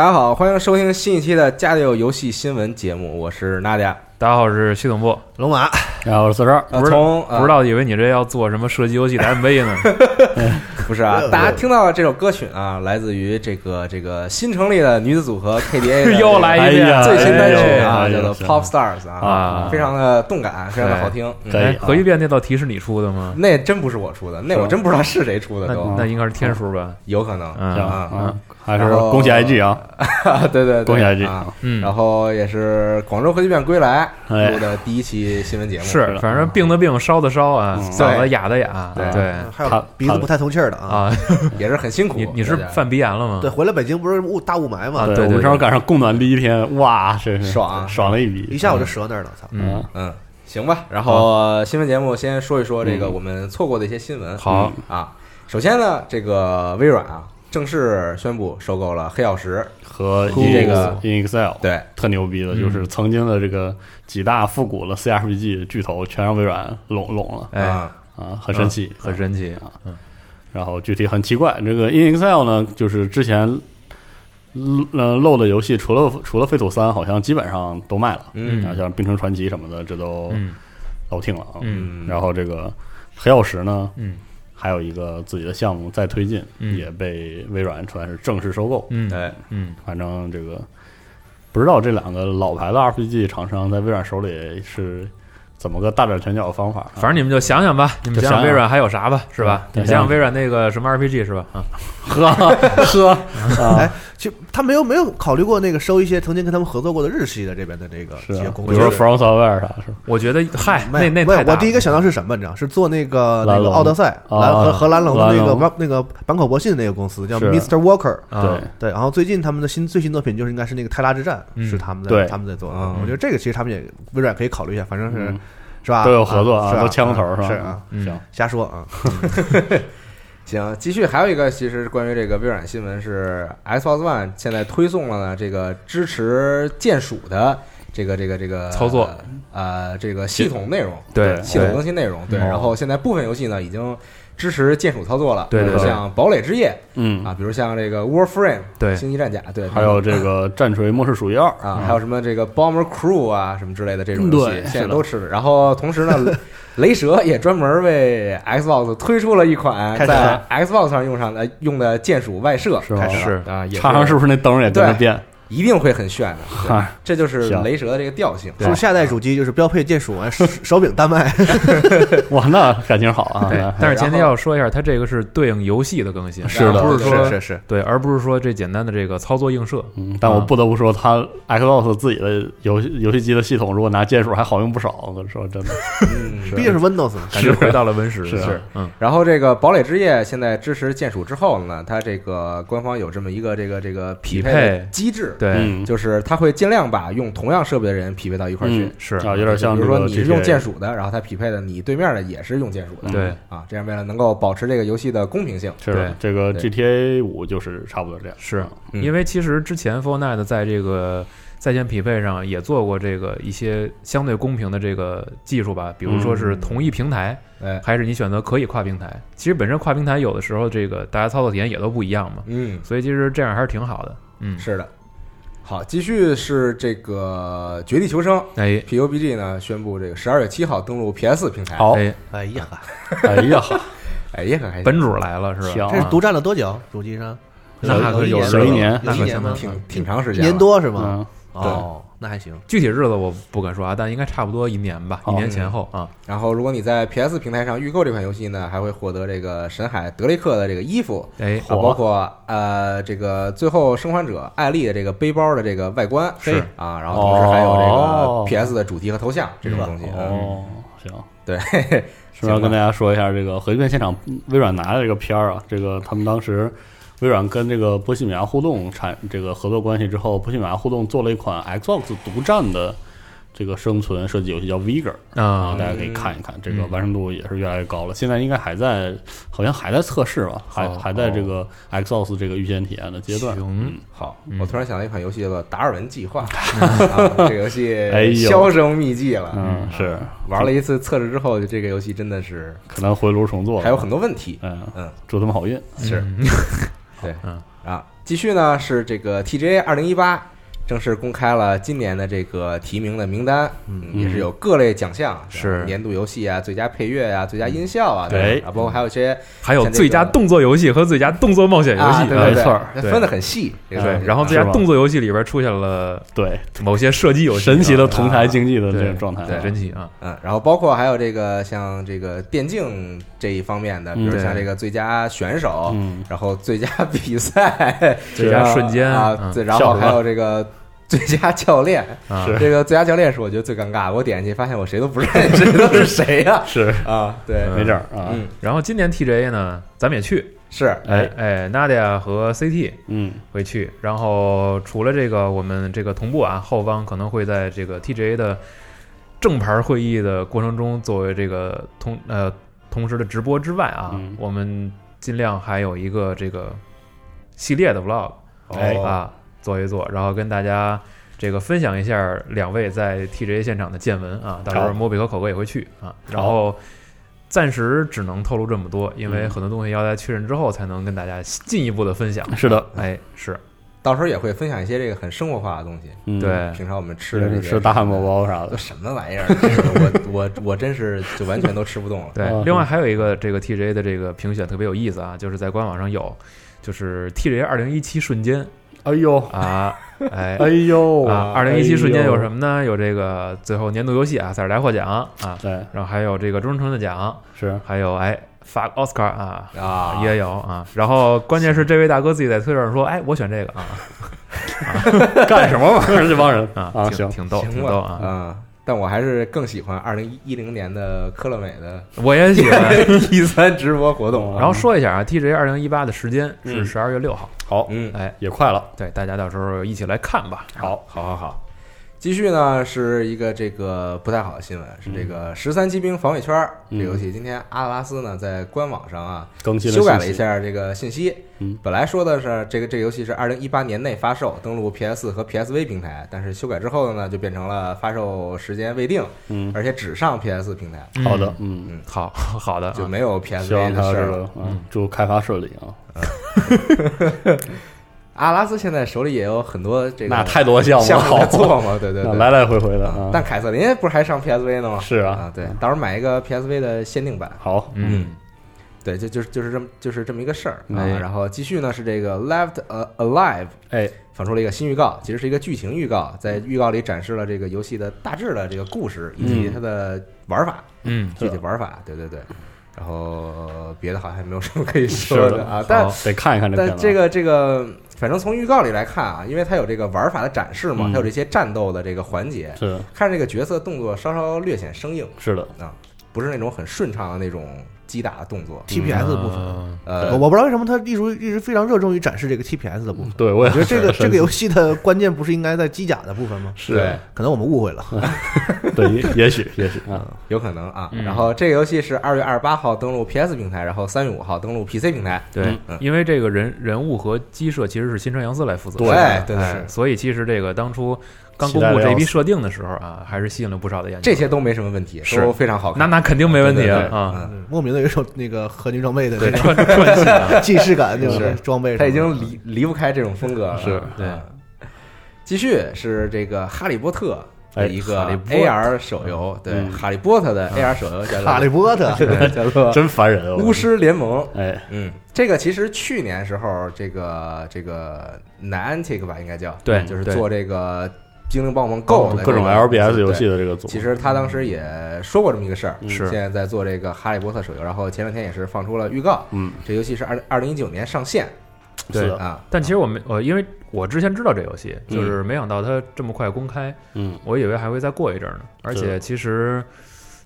大家好，欢迎收听新一期的《家里有游戏新闻》节目，我是娜迪亚。大家好，我是系统部龙马，然后我是四十二。呃，从不知道以为你这要做什么射击游戏的 MV 呢？不是啊，大家听到这首歌曲啊，来自于这个这个新成立的女子组合 KDA，又来一遍最新单曲啊，叫做 Pop Stars 啊，非常的动感，非常的好听。哎，核一变那道题是你出的吗？那真不是我出的，那我真不知道是谁出的，都那应该是天书吧？有可能啊。还是恭喜 IG 啊！对对，恭喜 IG 啊！嗯，然后也是广州核聚变归来录的第一期新闻节目，是反正病的病，烧的烧啊，嗓子哑的哑，对对，还有鼻子不太通气儿的啊，也是很辛苦。你你是犯鼻炎了吗？对，回来北京不是雾大雾霾嘛？对，我们正好赶上供暖第一天，哇，真是爽爽了一笔，一下午就折那儿了，操！嗯嗯，行吧。然后新闻节目先说一说这个我们错过的一些新闻。好啊，首先呢，这个微软啊。正式宣布收购了黑曜石和这个 In Excel，对，特牛逼的，就是曾经的这个几大复古的 CRPG 巨头全让微软拢拢了，哎。啊，很神奇，很神奇。啊。然后具体很奇怪，这个 In Excel 呢，就是之前呃漏的游戏，除了除了《废土三》，好像基本上都卖了，嗯，像《冰城传奇》什么的，这都老停了啊。嗯，然后这个黑曜石呢，嗯。还有一个自己的项目在推进，也被微软算是正式收购。嗯，哎，嗯，反正这个不知道这两个老牌的 RPG 厂商在微软手里是。怎么个大展拳脚的方法？反正你们就想想吧，你们想想微软还有啥吧，是吧？你想想微软那个什么 RPG 是吧？啊，呵呵，哎，就他没有没有考虑过那个收一些曾经跟他们合作过的日系的这边的这个一些公司，比如说 From Software 啥是？我觉得嗨，那那我第一个想到是什么？你知道是做那个那个奥德赛蓝和荷兰龙的那个那个坂口博信的那个公司叫 Mr. Walker，对对。然后最近他们的新最新作品就是应该是那个泰拉之战，是他们在他们在做。我觉得这个其实他们也微软可以考虑一下，反正是。是吧？都有合作啊，都牵过头是吧？是啊，行，瞎说啊。行，继续，还有一个其实关于这个微软新闻是，Xbox One 现在推送了呢，这个支持键鼠的这个这个这个操作，呃，这个系统内容，对，系统更新内容，对。然后现在部分游戏呢已经。支持键鼠操作了，对对，像《堡垒之夜》，嗯啊，比如像这个《Warframe》，对，《星际战甲》，对，还有这个《战锤：末世鼠疫二》啊，还有什么这个《Bomber Crew》啊，什么之类的这种游戏，现在都吃。然后同时呢，雷蛇也专门为 Xbox 推出了一款在 Xbox 上用上的用的键鼠外设，是吧？是啊，插上是不是那灯也跟着变？一定会很炫的，这就是雷蛇的这个调性。是下代主机就是标配键鼠手 手柄单卖，哇，那感情好啊！但是前提要说一下，它这个是对应游戏的更新，是的，不是说是是对，而不是说这简单的这个操作映射。嗯，但我不得不说，它 Xbox 自己的游戏游戏机的系统，如果拿键鼠还好用不少。我跟你说真的，毕竟是 Windows，感觉回到了 Win 十是嗯。然后这个堡垒之夜现在支持键鼠之后呢，它这个官方有这么一个这个这个匹配机制，对，就是。他会尽量把用同样设备的人匹配到一块儿去，是啊，有点像，比如说你是用键鼠的，然后他匹配的你对面的也是用键鼠的，对。啊，这样为了能够保持这个游戏的公平性，是这个 GTA 五就是差不多这样，是因为其实之前 Fortnite 在这个在线匹配上也做过这个一些相对公平的这个技术吧，比如说是同一平台，哎，还是你选择可以跨平台，其实本身跨平台有的时候这个大家操作体验也都不一样嘛，嗯，所以其实这样还是挺好的，嗯，是的。好，继续是这个《绝地求生》哎，PUBG 呢宣布这个十二月七号登陆 PS 平台。好，哎，哎呀，哎呀，哎呀，可开心！本主来了是吧？这是独占了多久？主机上？那可有有一年，那可一年吗？挺挺长时间，年多是吗？哦，那还行。具体日子我不敢说啊，但应该差不多一年吧，一年前后啊。然后，如果你在 PS 平台上预购这款游戏呢，还会获得这个神海德雷克的这个衣服，哎，啊，包括呃这个最后生还者艾丽的这个背包的这个外观是。啊，然后同时还有这哦。个 PS 的主题和头像这种东西。嗯，哦，行，对，是要 跟大家说一下这个核聚变现场微软拿的这个片儿啊？这个他们当时微软跟这个波西米亚互动产这个合作关系之后，波西米亚互动做了一款 Xbox 独占的这个生存设计游戏，叫 Vigor 啊，大家可以看一看，这个嗯完成度也是越来越高了。现在应该还在，好像还在测试吧，还哦还在这个 Xbox 这个预先体验的阶段。行，好嗯，我突然想到一款游戏叫做《达尔文计划》，啊这个游哎呦戏销声匿迹了。嗯，是玩了一次测试之后，就这个游戏真的是可能回炉重做，还有很多问题。嗯，嗯，祝他们好运。是嗯对，嗯。啊，继续呢是这个 TGA 二零一八正式公开了今年的这个提名的名单，嗯，也是有各类奖项，是。年度游戏啊、最佳配乐啊、最佳音效啊，对啊，包括还有一些还有最佳动作游戏和最佳动作冒险游戏。没错分的很细，对然后最佳动作游戏里边出现了对，某些射击游戏，神奇的啊同台竞技的这对个状态，对，神奇啊，嗯，然后包括还有这个像这个电竞这一方面的，比如嗯像这个最佳选手，嗯，然后最佳比赛，最佳瞬间啊，然后还有这个最佳教练，啊。这个最佳教练是我觉得最尴尬，我点进去发现我谁都不认识，谁都是谁呀？是。啊，对，嗯。没整儿啊，嗯，然后今年 TGA 呢，咱们也去，是，哎。哎，Nadia 和 CT 嗯，会去，然后除了这个我们这个同步啊，后方可能会在这个 TGA 的正牌会议的过程中，作为这个同呃同时的直播之外啊，嗯。我们尽量还有一个这个系列的 vlog 哎。哦啊做一做，然后跟大家。这个分享一下两位在 TGA 现场的见闻啊，到时候好摩比和口哥也会去啊，然后暂时只能透露这么多，因为嗯很多东西要在确认之后才能跟大家进一步的分享。是的，哎，是到时候也会分享一些这个很生活化的东西，嗯，对，平常我们吃的这些吃大汉堡包啥的，都什么玩意儿？这个我我我真是就完全都吃不动了。对哦，另外还有一个这个 TGA 的这个评选特别有意思啊，就是在官网上有，就是 TGA 二零一七瞬间哎呦，啊，哎 哎呦啊，二零一七瞬间有什么？么呢？有这个最后年度游戏啊，塞尔达获奖啊，对，然后还有这个终成的奖，是还有哎。发 Oscar 啊。啊，也有啊，然后关键是这位大哥自己在推特上说：“哎，我选这个啊 干什么玩意儿？这帮人啊，啊，挺行，挺逗，挺逗啊！啊。但我还是更喜欢二零一零年的科乐美的我也喜欢。T 三直播活动。然后说一下啊，TGA 二零一八的时间是嗯十二月六号，好，嗯，哎，也快了，对，大家到时候一起来看吧。好，好好好。继续呢是一个这个不太好的新闻，是这个十三骑兵防卫圈儿这游戏，今天阿特拉斯呢在官网上啊更新了修改了，一下这个信息。嗯，本来说的是这个这个游戏是二零一八年内发售，登陆 PS 和 PSV 平台，但是修改之后呢，就变成了发售时间未定，嗯，而且只上 PS 平台，好的，嗯。嗯，好 好的，啊就没有 PSV 的事儿了。嗯，祝开发顺利啊，阿拉斯现在手里也有很多这个那太多项目好做嘛，对对对，来来回回的但凯瑟琳不是还上 PSV 呢吗？是啊。啊，对，到时候买一个 PSV 的限定版。好，嗯，对，就就是就是这么就是这么一个事儿啊。哎。然后继续呢是这个 Left Alive 哎，放出了一个新预告，其实是一个剧情预告，在预告里展示了这个游戏的大致的这个故事以及嗯。它的玩法，嗯，具体玩法。对对对。然后别的好像没有什么可以说的说啊，但得看一看这片子，但这个这个，反正从预告里来看啊，因为它有这个玩法的展示嘛，嗯。它有这些战斗的这个环节，是。看这个角色动作稍稍略显生硬，是的。啊，不是那种很顺畅的那种击打的动作。TPS 的部分，嗯呃我，不知道为什么他一直一直非常热衷于展示这个 TPS 的部分。对我也觉得这个这个游戏的关键不是应该在机甲的部分吗？是对，可能我们误会了。对，也也许也许啊，有可能啊。嗯然后这个游戏是二月二十八号登陆 PS 平台，然后三月五号登陆 PC 平台。对嗯，因为这个人人物和机设其实是新川洋司来负责，对对所以其实这个当初刚公布这一批设定的时候啊，还是吸引了不少的眼球。这些都没什么问题，是。都非常好看。那那肯定没问题啊，莫名的有一种那个合金装备的对，那种 既视感，那种是。装备他已经离离不开这种风格了。是对。嗯继续是这个《哈利波特》的一个 AR 手游，对，嗯《哈利波特》的 AR 手游叫做哈利波特，叫做 《真烦人啊！巫师联盟》。哎，嗯，这个其实去年时候，这个这个 Niantic 吧，应该叫对就是做这个精灵帮我们购的各种 LBS 游戏的这个组。其实他当时也说过这么一个事儿，是现在在做这个《哈利波特》手游，然后前两天也是放出了预告。嗯，这游戏是二二零一九年上线。对啊，但其实我没我因为我之前知道这游戏，就是没想到它这么快公开。嗯，我以为还会再过一阵呢。而且其实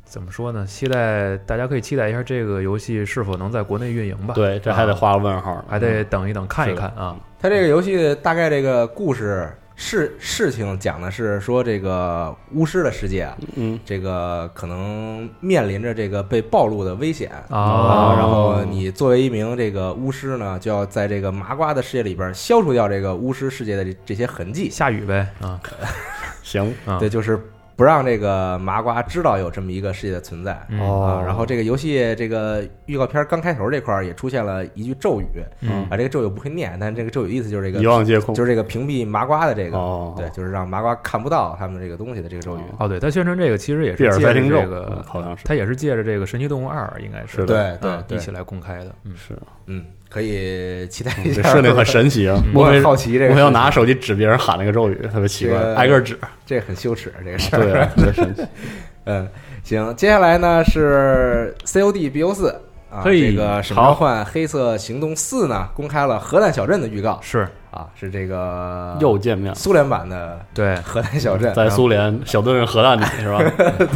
怎么说呢？期待大家可以期待一下这个游戏是否能在国内运营吧。对，这还得画个问号，还得等一等看一看啊。它这个游戏大概这个故事。事事情讲的是说这个巫师的世界啊，嗯，这个可能面临着这个被暴露的危险啊，然后你作为一名这个巫师呢，就要在这个麻瓜的世界里边消除掉这个巫师世界的这这些痕迹。下雨呗，啊，行啊，对，就是。不让这个麻瓜知道有这么一个世界的存在。啊！然后这个游戏这个预告片刚开头这块儿也出现了一句咒语，啊，这个咒语不会念，但这个咒语意思就是这个一望皆空，就是这个屏蔽麻瓜的这个，对，就是让麻瓜看不到他们这个东西的这个咒语。哦，对，他宣传这个其实也是借着这个，好像是。他也是借着这个《神奇动物二》应该是对对。一起来公开的，嗯，是，嗯。可以期待一下，设定很神奇啊！我很好奇这个，我要拿手机指别人喊那个咒语，特别奇怪，挨个指，这很羞耻这个事儿。对，神奇。嗯，行，接下来呢是 COD BO 四啊，这个《使命换黑色行动四》呢公开了核弹小镇的预告，是。啊，是这个又见面，苏联版的对。核弹小镇，在苏联小队是核弹的 是吧？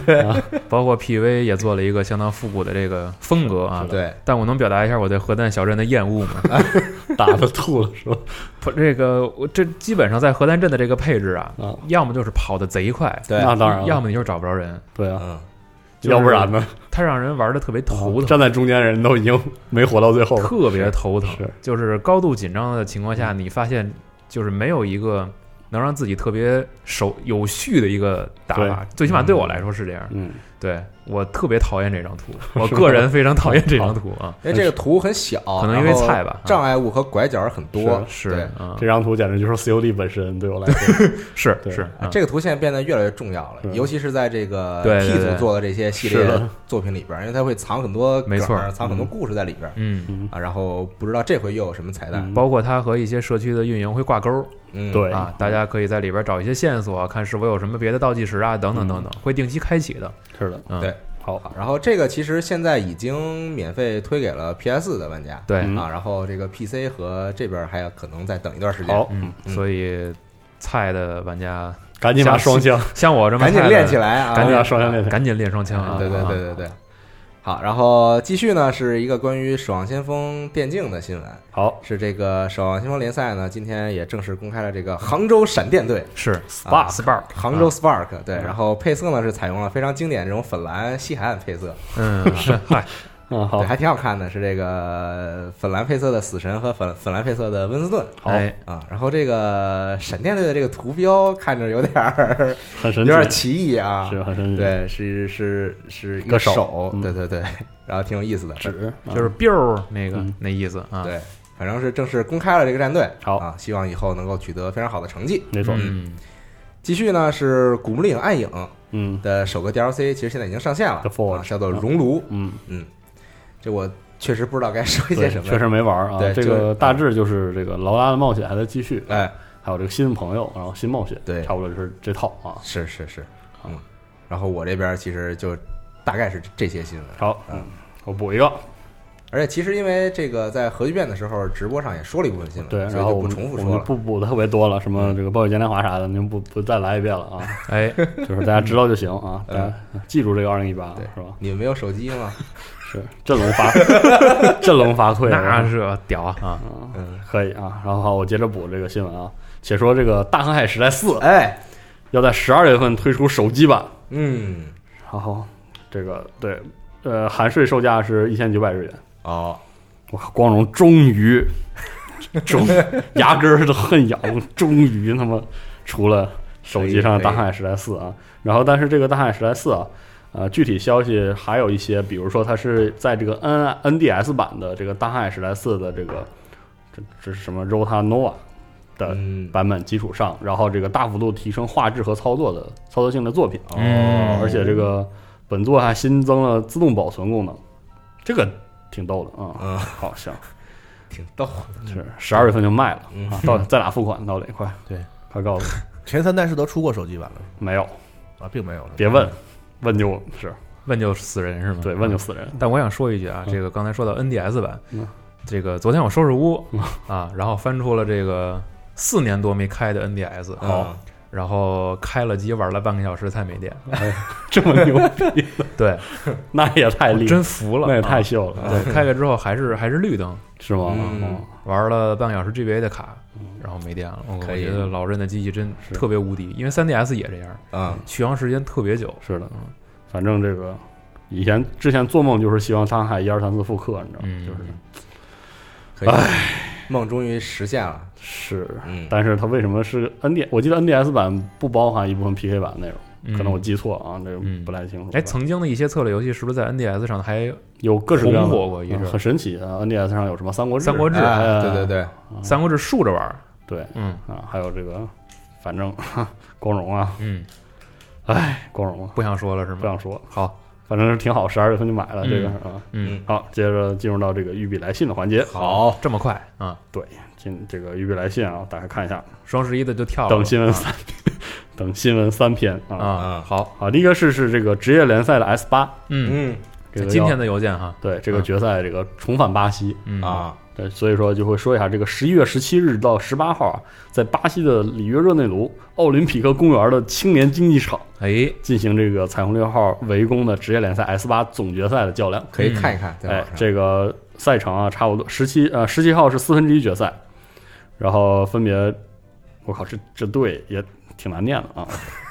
对，包括 PV 也做了一个相当复古的这个风格啊。对，但我能表达一下我对核弹小镇的厌恶吗？打的吐了是吧？不，这个我这基本上在核弹镇的这个配置啊，要么就是跑的贼快，对，那当然，要么你就是找不着人，对啊，嗯。要不然呢？他让人玩的特别头疼，站在中间人都已经没活到最后，特别头疼。是，就是高度紧张的情况下，你发现就是没有一个能让自己特别手有序的一个打法，最起码对我来说是这样。嗯。对我特别讨厌这张图，我个人非常讨厌这张图啊，因为这个图很小，可能因为菜吧，障碍物和拐角很多。是，这张图简直就是 COD 本身，对我来说。是是。这个图现在变得越来越重要了，尤其是在这个 T 组做的这些系列作品里边，因为它会藏很多没错，藏很多故事在里边。嗯。啊，然后不知道这回又有什么彩蛋，包括它和一些社区的运营会挂钩。嗯，对啊，大家可以在里边找一些线索，看是否有什么别的倒计时啊，等等等等，会定期开启的。是的，嗯，对。好，然后这个其实现在已经免费推给了 PS 的玩家，对啊，然后这个 PC 和这边还要可能再等一段时间。好，嗯，所以菜的玩家赶紧把双枪，像我这么赶紧练起来啊，赶紧把双枪练，赶紧练双枪啊！对对对对对。好，然后继续呢，是一个关于《守望先锋》电竞的新闻。好，是这个《守望先锋》联赛呢，今天也正式公开了这个杭州闪电队，是 Spark Spark，杭州 Spark。对，然后配色呢是采用了非常经典这种粉蓝西海岸配色。嗯，是嗨。嗯，好，还挺好看的，是这个粉蓝配色的死神和粉粉蓝配色的温斯顿。好啊，然后这个闪电队的这个图标看着有点儿 很神奇，有点奇异啊，是很神奇。对，是是是一个手，对对对，然后挺有意思的，纸就是 biu 那个那意思啊。对，反正是正式公开了这个战队。好。啊，希望以后能够取得非常好的成绩。没错，嗯。继续呢是《古墓丽影：暗影》嗯。的首个 DLC，其实现在已经上线了，叫做《熔炉》。嗯。嗯。这我确实不知道该说一些什么，确实没玩啊。对，这个大致就是这个劳拉的冒险还在继续，哎，还有这个新朋友，然后新冒险，对，差不多就是这套啊。是是是，嗯。然后我这边其实就大概是这些新闻。好，嗯，我补一个。而且其实因为这个在核聚变的时候直播上也说了一部分新闻，对，然后不重复说了，不补的特别多了，什么这个暴雪嘉年华啥的，您不不再来一遍了啊？哎，就是大家知道就行啊，大家记住这个二零一八，是吧？你们没有手机吗？是振聋发 振聋发聩，那是屌啊啊！嗯，可以啊。然后好，我接着补这个新闻啊。且说这个《大航海时代四》哎，要在十二月份推出手机版。嗯，然后这个对，呃，含税售价是一千九百日元。哦，我靠，光荣终于，终牙根儿都恨痒，终于他妈出了手机上的《大航海时代四》啊。然后，但是这个《大航海时代四》啊。呃，具体消息还有一些，比如说它是在这个 N NDS 版的这个《大航海时代四》的这个这这是什么 Rota Nova 的版本基础上，然后这个大幅度提升画质和操作的操作性的作品。哦，而且这个本作还新增了自动保存功能，这个挺逗的啊。嗯，好像 挺逗，是十二月份就卖了啊。到在哪付款到哪快？对，快告诉我。前三代是都出过手机版了没有啊，并没有。别问，问就是问就死人是吗？对，问就死人。但我想说一句啊，这个刚才说到 NDS 版，这个昨天我收拾屋啊，然后翻出了这个四年多没开的 NDS，好。然后开了机玩了半个小时才没电，这么牛逼？对，那也太厉害，真服了，那也太秀了。对，开开之后还是还是绿灯，是吗？嗯。玩了半个小时 GBA 的卡，然后没电了。我觉得老任的机器真特别无敌，因为 3DS 也这样啊，续航时间特别久。是的，嗯，反正这个以前之前做梦就是希望沧海一二三四复刻，你知道吗？就是，哎，梦终于实现了。是，但是它为什么是 N D？我记得 NDS 版不包含一部分 PK 版内容，可能我记错啊，这不太清楚。哎，曾经的一些策略游戏是不是在 NDS 上还有各式各样过？一直很神奇啊！NDS 上有什么《三国志》？三国志，对对对，《三国志》竖着玩，对，嗯啊，还有这个，反正 光荣啊，嗯，哎，光荣，不想说了是吗？不想说，好，反正是挺好，十二月份就买了这个啊，嗯，好，接着进入到这个玉笔来信的环节，好，这么快啊？对。进这个预备来信啊，打开看一下，双十一的就跳了。等新闻三，等新闻三篇啊啊，好啊，第一个是是这个职业联赛的 S 八，嗯，这个今天的邮件哈，对这个决赛这个重返巴西啊，对，所以说就会说一下这个十一月十七日到十八号啊，在巴西的里约热内卢奥林匹克公园的青年竞技场，哎，进行这个彩虹六号围攻的职业联赛 S 八总决赛的较量，可以看一看。哎，这个赛程啊，差不多十七呃十七号是四分之一决赛。然后分别，我靠，这这队也挺难念的啊！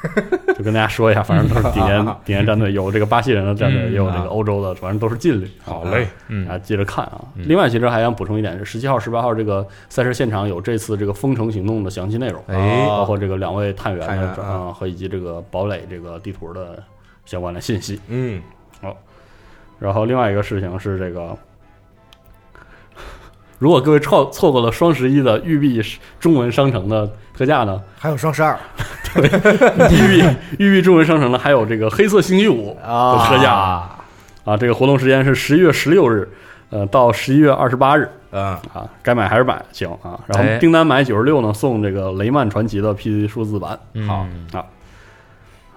就跟大家说一下，反正都是顶尖顶尖战队，有这个巴西人的战队，也有这个欧洲的，反正都是劲旅。好嘞，嗯，啊，接着看啊。另外，其实还想补充一点，是十七号、十八号这个赛事现场有这次这个封城行动的详细内容，哎，包括这个两位探员的啊和以及这个堡垒这个地图的相关的信息。嗯，好。然后另外一个事情是这个。如果各位错错过了双十一的育碧中文商城的特价呢？还有双十二，对，育碧育碧中文商城呢还有这个黑色星期五的特价啊！这个活动时间是十一月十六日，呃，到十一月二十八日。嗯啊，该买还是买行啊！然后订单买九十六呢，送这个雷曼传奇的 PC 数字版。好啊！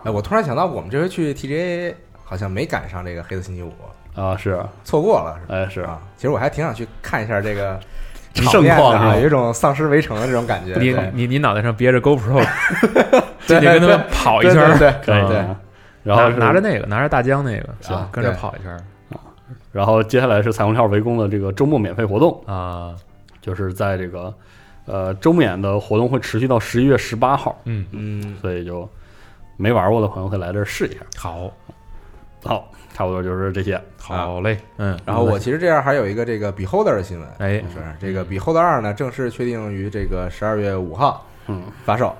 哎，我突然想到，我们这回去 TGA 好像没赶上这个黑色星期五。啊，是错过了，哎，是啊。其实我还挺想去看一下这个 盛况啊，有一种丧尸围城的这种感觉。你你你脑袋上别着 GoPro，进去跟他们跑一圈，对对对。然后拿着那个，拿着大疆那个，行，跟着跑一圈啊。然后接下来是彩虹跳围攻的这个周末免费活动啊，就是在这个呃周免的活动会持续到十一月十八号。嗯嗯，所以就没玩过的朋友可以来这儿试一下。好，好。差不多就是这些，好嘞，嗯，然后我其实这样还有一个这个 Beholder 的新闻，哎，是这个 Beholder 二呢正式确定于这个十二月五号嗯。发售，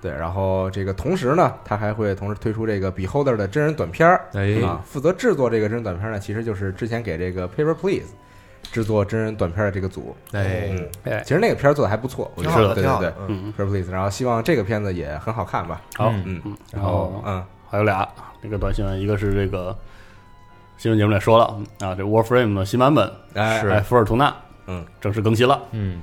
对，然后这个同时呢，它还会同时推出这个 Beholder 的真人短片儿，哎，啊，负责制作这个真人短片呢，其实就是之前给这个 Paper Please 制作真人短片的这个组，哎，哎，其实那个片儿做的还不错，我觉得，对对对，嗯，Paper Please，然后希望这个片子也很好看吧，好，嗯，然后嗯，还有俩那个短新闻，一个是这个。新闻节目里说了啊，这 Warframe 的新版本是哎，福尔图纳，嗯，正式更新了，嗯。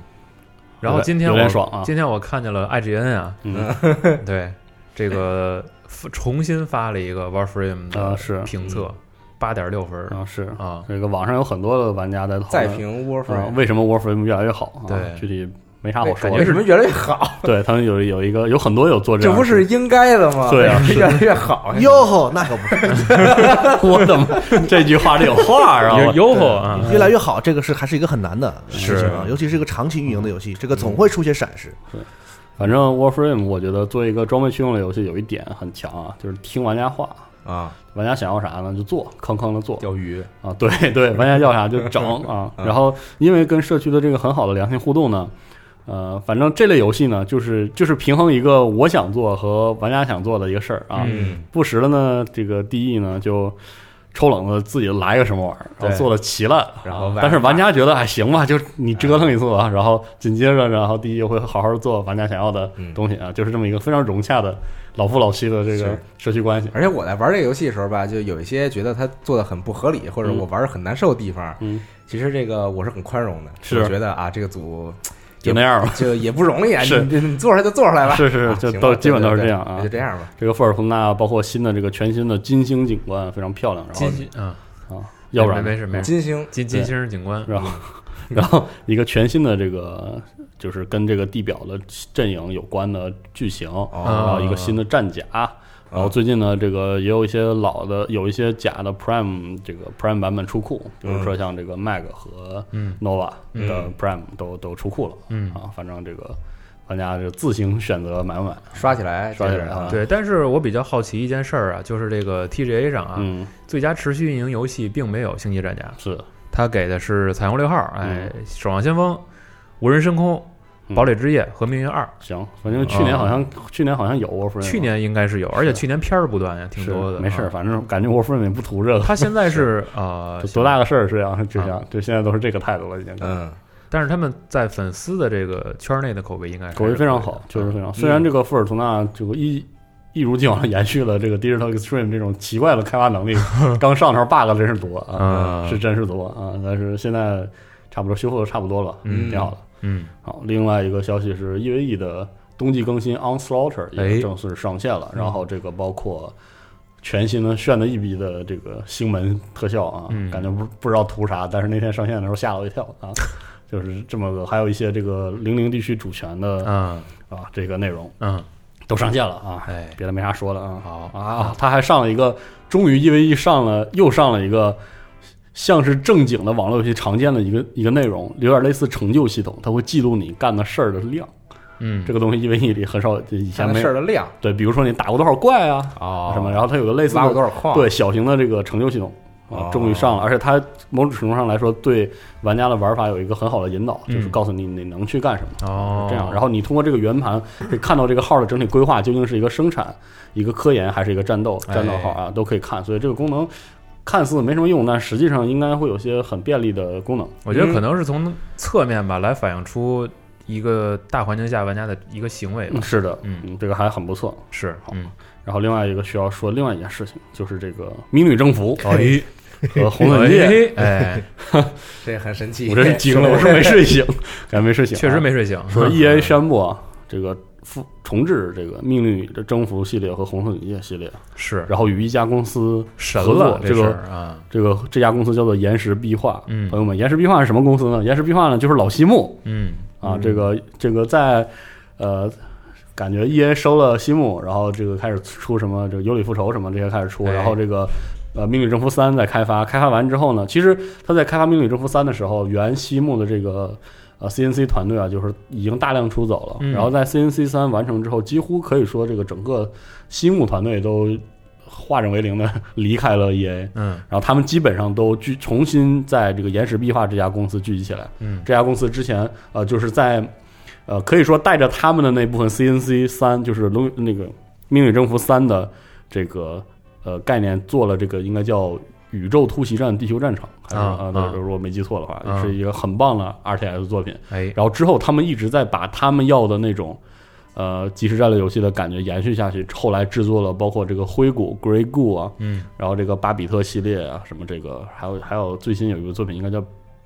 然后今天有点爽啊！今天我看见了 IGN 啊，嗯，对，这个重新发了一个 Warframe 的是。评测，八点六分啊，是。啊，这个网上有很多的玩家在在评 Warframe，为什么 Warframe 越来越好？对，具体。没啥好说的，为什么越来越好？对他们有有一个有很多有做这，这不是应该的吗？对啊，越来越好。哟吼，那可不是，我怎么这句话里有话啊？哟吼啊，越来越好，这个是还是一个很难的事情啊，尤其是一个长期运营的游戏，这个总会出现闪失。对，反正 Warframe 我觉得做一个装备驱动的游戏，有一点很强啊，就是听玩家话啊，玩家想要啥呢就做，坑坑的做。钓鱼啊，对对，玩家要啥就整啊。然后因为跟社区的这个很好的良性互动呢。呃，反正这类游戏呢，就是就是平衡一个我想做和玩家想做的一个事儿啊。不时的呢，这个 DE 呢就抽冷子自己来个什么玩意儿，然后做的齐了，然后但是玩家觉得还行吧，就你折腾一次啊，然后紧接着，然后 DE 又会好好做玩家想要的东西啊，就是这么一个非常融洽的老夫老妻的这个社区关系。而且我在玩这个游戏的时候吧，就有一些觉得他做的很不合理，或者我玩很难受的地方，嗯，其实这个我是很宽容的，是觉得啊，这个组。就那样吧，就也不容易啊。是你你做出来就做出来吧，是是，就都基本都是这样啊。就这样吧。这个富尔图纳包括新的这个全新的金星景观非常漂亮，然后金星啊啊，要不然没事没事，金星金金星景观，然后 然后一个全新的这个就是跟这个地表的阵营有关的剧情，然后一个新的战甲。然后最近呢，这个也有一些老的，有一些假的 Prime 这个 Prime 版本出库，比如说像这个 Mag 和 Nova 的 Prime 都都出库了。嗯啊，反正这个玩家就自行选择买不买，刷起来，刷起来啊！对，但是我比较好奇一件事儿啊，就是这个 TGA 上啊，嗯，最佳持续运营游戏并没有《星际战甲》，是它给的是彩虹六号，哎，守望先锋、无人深空。堡垒之夜和命运二，行，反正去年好像去年好像有 Warframe，去年应该是有，而且去年片儿不断呀，挺多的。没事，反正感觉 Warframe 也不图这个。他现在是 呃，多大个事儿是这样，就像就现在都是这个态度了，已经。嗯，但是他们在粉丝的这个圈内的口碑应该口碑非常好，确实非常。虽然这个富尔图纳就一一如既往的延续了这个 Digital Extreme 这种奇怪的开发能力，刚上头 bug 真是多啊，是真是多啊，但是现在差不多修复的差不多了，嗯，挺好的。嗯，好，另外一个消息是 EVE 的冬季更新 Onslaughter 也正式上线了，然后这个包括全新的炫的一逼的这个星门特效啊，感觉不不知道图啥，但是那天上线的时候吓了我一跳啊，就是这么个，还有一些这个零零地区主权的啊啊这个内容，嗯，都上线了啊，哎，别的没啥说的啊，好啊，他还上了一个，终于 EVE 上了又上了一个。像是正经的网络游戏常见的一个一个内容，有点类似成就系统，它会记录你干的事儿的量。嗯，这个东西因为里很少以前没事儿的量。对，比如说你打过多少怪啊，哦，什么，然后它有个类似挖过多少矿，对小型的这个成就系统啊，终于上了，而且它某种程度上来说，对玩家的玩法有一个很好的引导，就是告诉你你能去干什么。哦，这样，然后你通过这个圆盘可以看到这个号的整体规划究竟是一个生产、一个科研还是一个战斗战斗号啊，都可以看。所以这个功能。看似没什么用，但实际上应该会有些很便利的功能。我觉得可能是从侧面吧，来反映出一个大环境下玩家的一个行为。是的，嗯，这个还很不错。是，嗯。然后另外一个需要说另外一件事情，就是这个《迷女征服》和《红色界》。哎，这很神奇。我这是惊了，我是没睡醒，感觉没睡醒，确实没睡醒。说 E A 宣布啊，这个。复重置这个《命令与征服》系列和《红色警戒》系列是，然后与一家公司神了。这个啊，这个这家公司叫做岩石壁画。嗯，朋友们，岩石壁画是什么公司呢？岩石壁画呢，就是老西木。嗯，啊，这个这个在呃，感觉 E A 收了西木，然后这个开始出什么这个尤里复仇什么这些开始出，然后这个呃《命运征服三》在开发，开发完之后呢，其实他在开发《命运征服三》的时候，原西木的这个。呃，CNC 团队啊，就是已经大量出走了。然后在 CNC 三完成之后，几乎可以说这个整个西木团队都化整为零的 离开了 EA。嗯，然后他们基本上都聚重新在这个岩石壁画这家公司聚集起来。嗯，这家公司之前呃就是在呃可以说带着他们的那部分 CNC 三，就是龙那个命运征服三的这个呃概念做了这个应该叫。宇宙突袭战地球战场，还是啊，如果没记错的话，是一个很棒的 R T S 作品。哎，然后之后他们一直在把他们要的那种呃即时战略游戏的感觉延续下去。后来制作了包括这个灰谷 Grey Goo 啊，嗯，然后这个巴比特系列啊，什么这个还有还有最新有一个作品应该叫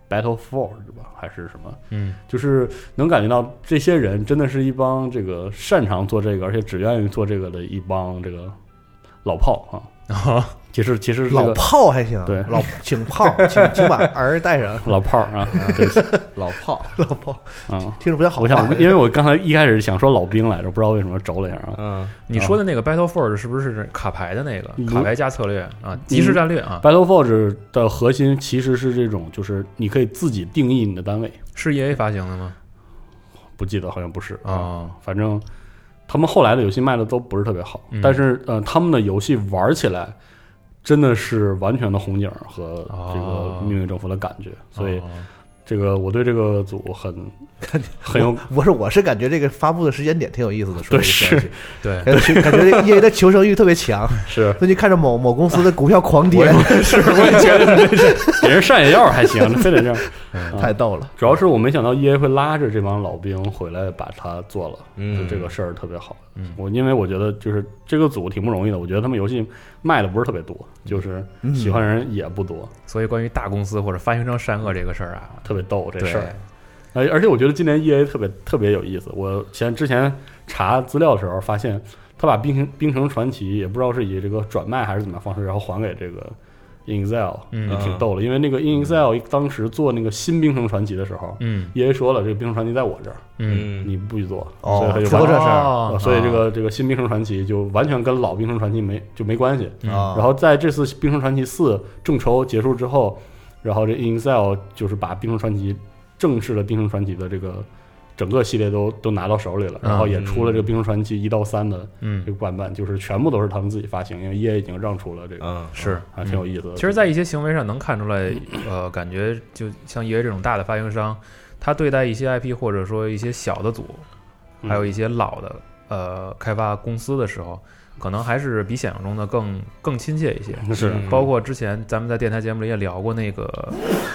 Battle Four 是吧？还是什么？嗯，就是能感觉到这些人真的是一帮这个擅长做这个，而且只愿意做这个的一帮这个老炮啊。啊，其实其实老炮还行，对，老请炮，请请把儿带上，老炮啊，老炮，老炮啊，听着不太好。我想，因为我刚才一开始想说老兵来着，不知道为什么轴了一下啊。嗯，你说的那个 Battle Forge 是不是卡牌的那个卡牌加策略啊？即时战略啊？Battle Forge 的核心其实是这种，就是你可以自己定义你的单位。是 E A 发行的吗？不记得，好像不是啊，反正。他们后来的游戏卖的都不是特别好，但是呃，他们的游戏玩起来真的是完全的红警和这个命运政府的感觉，所以这个我对这个组很很有，我是我是感觉这个发布的时间点挺有意思的，对是，对，感觉 E A 的求生欲特别强，是最近看着某某公司的股票狂跌，是我也觉得真是 给人上眼药还行，非得这样。太逗了，主要是我没想到 E A 会拉着这帮老兵回来把它做了，就这个事儿特别好。嗯，我因为我觉得就是这个组挺不容易的，我觉得他们游戏卖的不是特别多，就是喜欢人也不多，所以关于大公司或者发行商善恶这个事儿啊，特别逗这事儿。而而且我觉得今年 E A 特别特别有意思。我前之前查资料的时候发现，他把《冰城冰城传奇》也不知道是以这个转卖还是怎么样方式，然后还给这个 Inxel，嗯。也挺逗的。因为那个 Inxel 当时做那个新《冰城传奇》的时候嗯，E A 说了，这个《冰城传奇》在我这儿，嗯。你不许做，哦所以他就这事儿。所以这个这个新《冰城传奇》就完全跟老《冰城传奇》没就没关系。然后在这次《冰城传奇四》众筹结束之后，然后这 Incel 就是把《冰城传奇》正式的《冰城传奇》的这个整个系列都都拿到手里了，嗯然后也出了这个《冰川传奇》一到三的嗯。这个版本，就是全部都是他们自己发行，因为 EA 已经让出了这个，嗯，是。还挺有意思的。其实，在一些行为上能看出来，呃，感觉就像 EA 这种大的发行商，他对待一些 IP 或者说一些小的组，嗯。还有一些老的呃开发公司的时候，可能还是比想象中的更更亲切一些。是。嗯。包括之前咱们在电台节目里也聊过那个，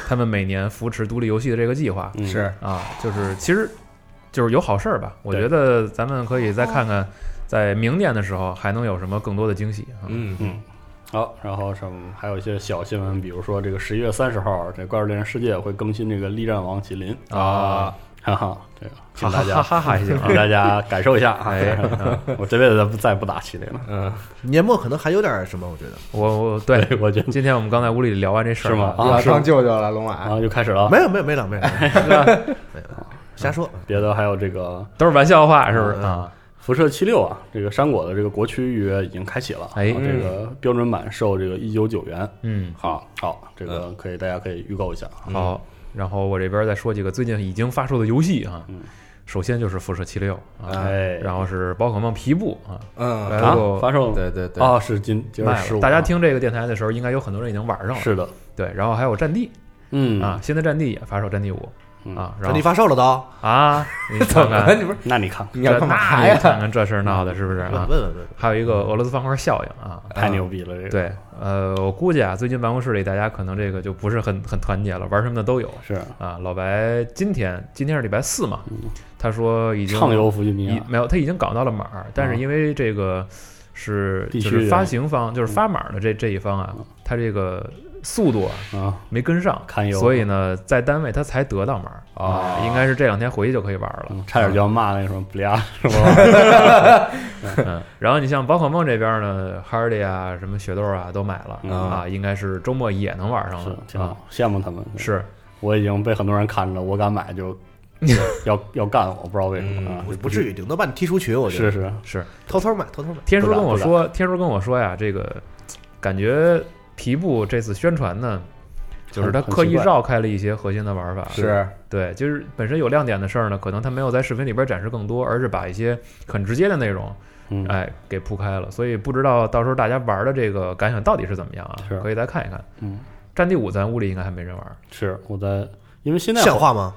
他们每年扶持独立游戏的这个计划。嗯。是。啊，就是其实就是有好事儿吧。我觉得咱们可以再看看，在明年的时候还能有什么更多的惊喜啊。嗯嗯。好，然后什么还有一些小新闻，比如说这个十一月三十号，这《怪兽猎人世界》会更新这个力战王麒麟。啊，哈哈，这个请大家哈哈哈还行啊。让大家感受一下。啊！哎我这辈子再再不打麒麟了。嗯，年末可能还有点什么，我觉得。我我对，我觉得今天我们刚在屋里聊完这事儿是吗？啊当舅舅了，龙马。啊，就开始了。没有没有没了没了，没有瞎说。别的还有这个都是玩笑话，是不是嗯啊？辐射七六啊，这个山果的这个国区预约已经开启了。哎啊这个标准版售这个一九九元。嗯，好，好，这个可以大家可以预购一下啊。好。然后我这边再说几个最近已经发售的游戏啊嗯。首先就是辐射七六啊，哎，然后是宝可梦皮布啊，嗯，啊来了发售对对对，哦，是今今儿卖了。十五，大家听这个电台的时候，应该有很多人已经玩上了。是的，对，然后还有战地嗯啊，新的战地也发售战地五嗯啊，然后你发售了都？啊，你看怎么了？看你不是那你看你要干嘛那你看呀？看这事儿闹的是不是啊？问问问问，还有一个俄罗斯方块效应啊，太牛逼了，这个对，呃，我估计啊，最近办公室里大家可能这个就不是很很团结了，玩什么的都有是啊。老白今天今天是礼拜四嘛，嗯他说已经畅游弗吉尼亚，已没有，他已经搞到了码儿，但是啊因为这个是就是发行方就是发码的这这一方啊嗯，他这个速度啊啊，没跟上，堪忧，所以呢，在单位他才得到门啊。应该是这两天回去就可以玩了。嗯差点就要骂那个什么布利亚什么，嗯，然后你像宝可梦这边呢，Hardy 啊，什么雪豆啊都买了。嗯。啊，应该是周末也能玩上了。啊。挺好，羡慕他们。是，我已经被很多人看着，我敢买就 要要干我，不知道为什么啊不，不至于，顶多把你踢出群，我觉是得。是，是。是，偷偷买偷偷买。天叔跟我说，天叔跟我说呀，这个感觉皮布这次宣传呢，就是他刻意绕开了一些核心的玩法。是对，就是本身有亮点的事儿呢，可能他没有在视频里边展示更多，而是把一些很直接的内容，嗯，哎，给铺开了。所以不知道到时候大家玩的这个感想到底是怎么样啊是？可以再看一看。嗯，战地五咱屋里应该还没人玩，是我在，因为现在像话吗？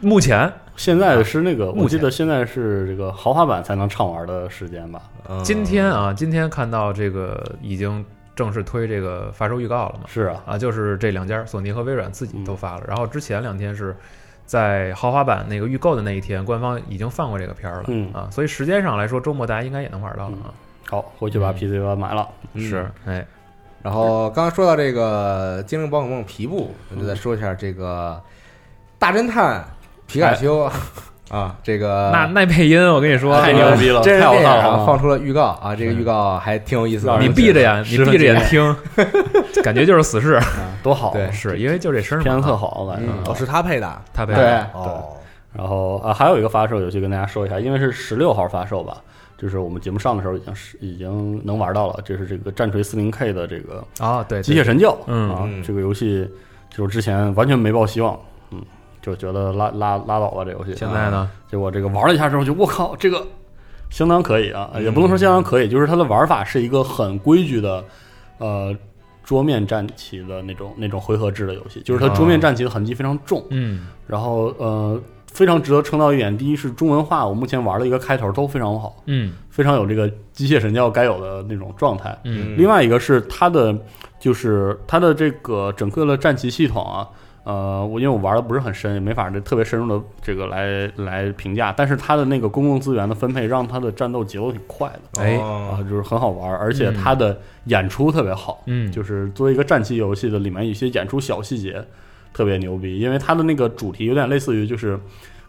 目前现在是那个，我记得现在是这个豪华版才能畅玩的时间吧？嗯今天啊，今天看到这个已经正式推这个发售预告了嘛？是啊，啊，就是这两家，索尼和微软自己嗯都发了。然后之前两天是在豪华版那个预购的那一天，官方已经放过这个片儿了、嗯。啊，所以时间上来说，周末大家应该也能玩到了。啊。好，回去把嗯。PC 版买了。嗯。是，哎，然后刚刚说到这个精灵宝可梦皮布，我就再说一下这个大侦探皮卡丘 啊，这个那那配音，我跟你说，太牛逼了，真人太好电影啊。看了，放出了预告啊，这个预告还挺有意思的。你闭着眼，你闭着眼听，感觉就是死侍，多好，对。是因为就这声儿嘛。片子特，好，我感觉。是他配的。他配的。对，然后啊，还有一个发售游戏跟大家说一下，因为是十六号发售吧，就是我们节目上的时候已经是已经能玩到了，这是这个战锤四零 K 的这个啊，对，机械神教，嗯。啊嗯，这个游戏就是之前完全没抱希望，嗯，就觉得拉拉拉倒吧这游戏，现在呢，结果这个玩了一下之后，就我靠，这个相当可以啊，嗯。也不能说相当可以，就是它的玩法是一个很规矩的，呃，桌面战棋的那种那种回合制的游戏，就是它桌面战棋的痕迹非常重，嗯。然后呃，非常值得称道一点，第一是中文化，我目前玩的一个开头都非常好，嗯。非常有这个机械神教该有的那种状态。嗯。另外一个是它的，就是它的这个整个的战棋系统啊，呃，我因为我玩的不是很深，也没法这特别深入的这个来来评价，但是它的那个公共资源的分配让它的战斗节奏挺快的。哎哦啊，就是很好玩，而且它的演出特别好，嗯，就是作为一个战棋游戏的里面一些演出小细节，特别牛逼，因为它的那个主题有点类似于就是。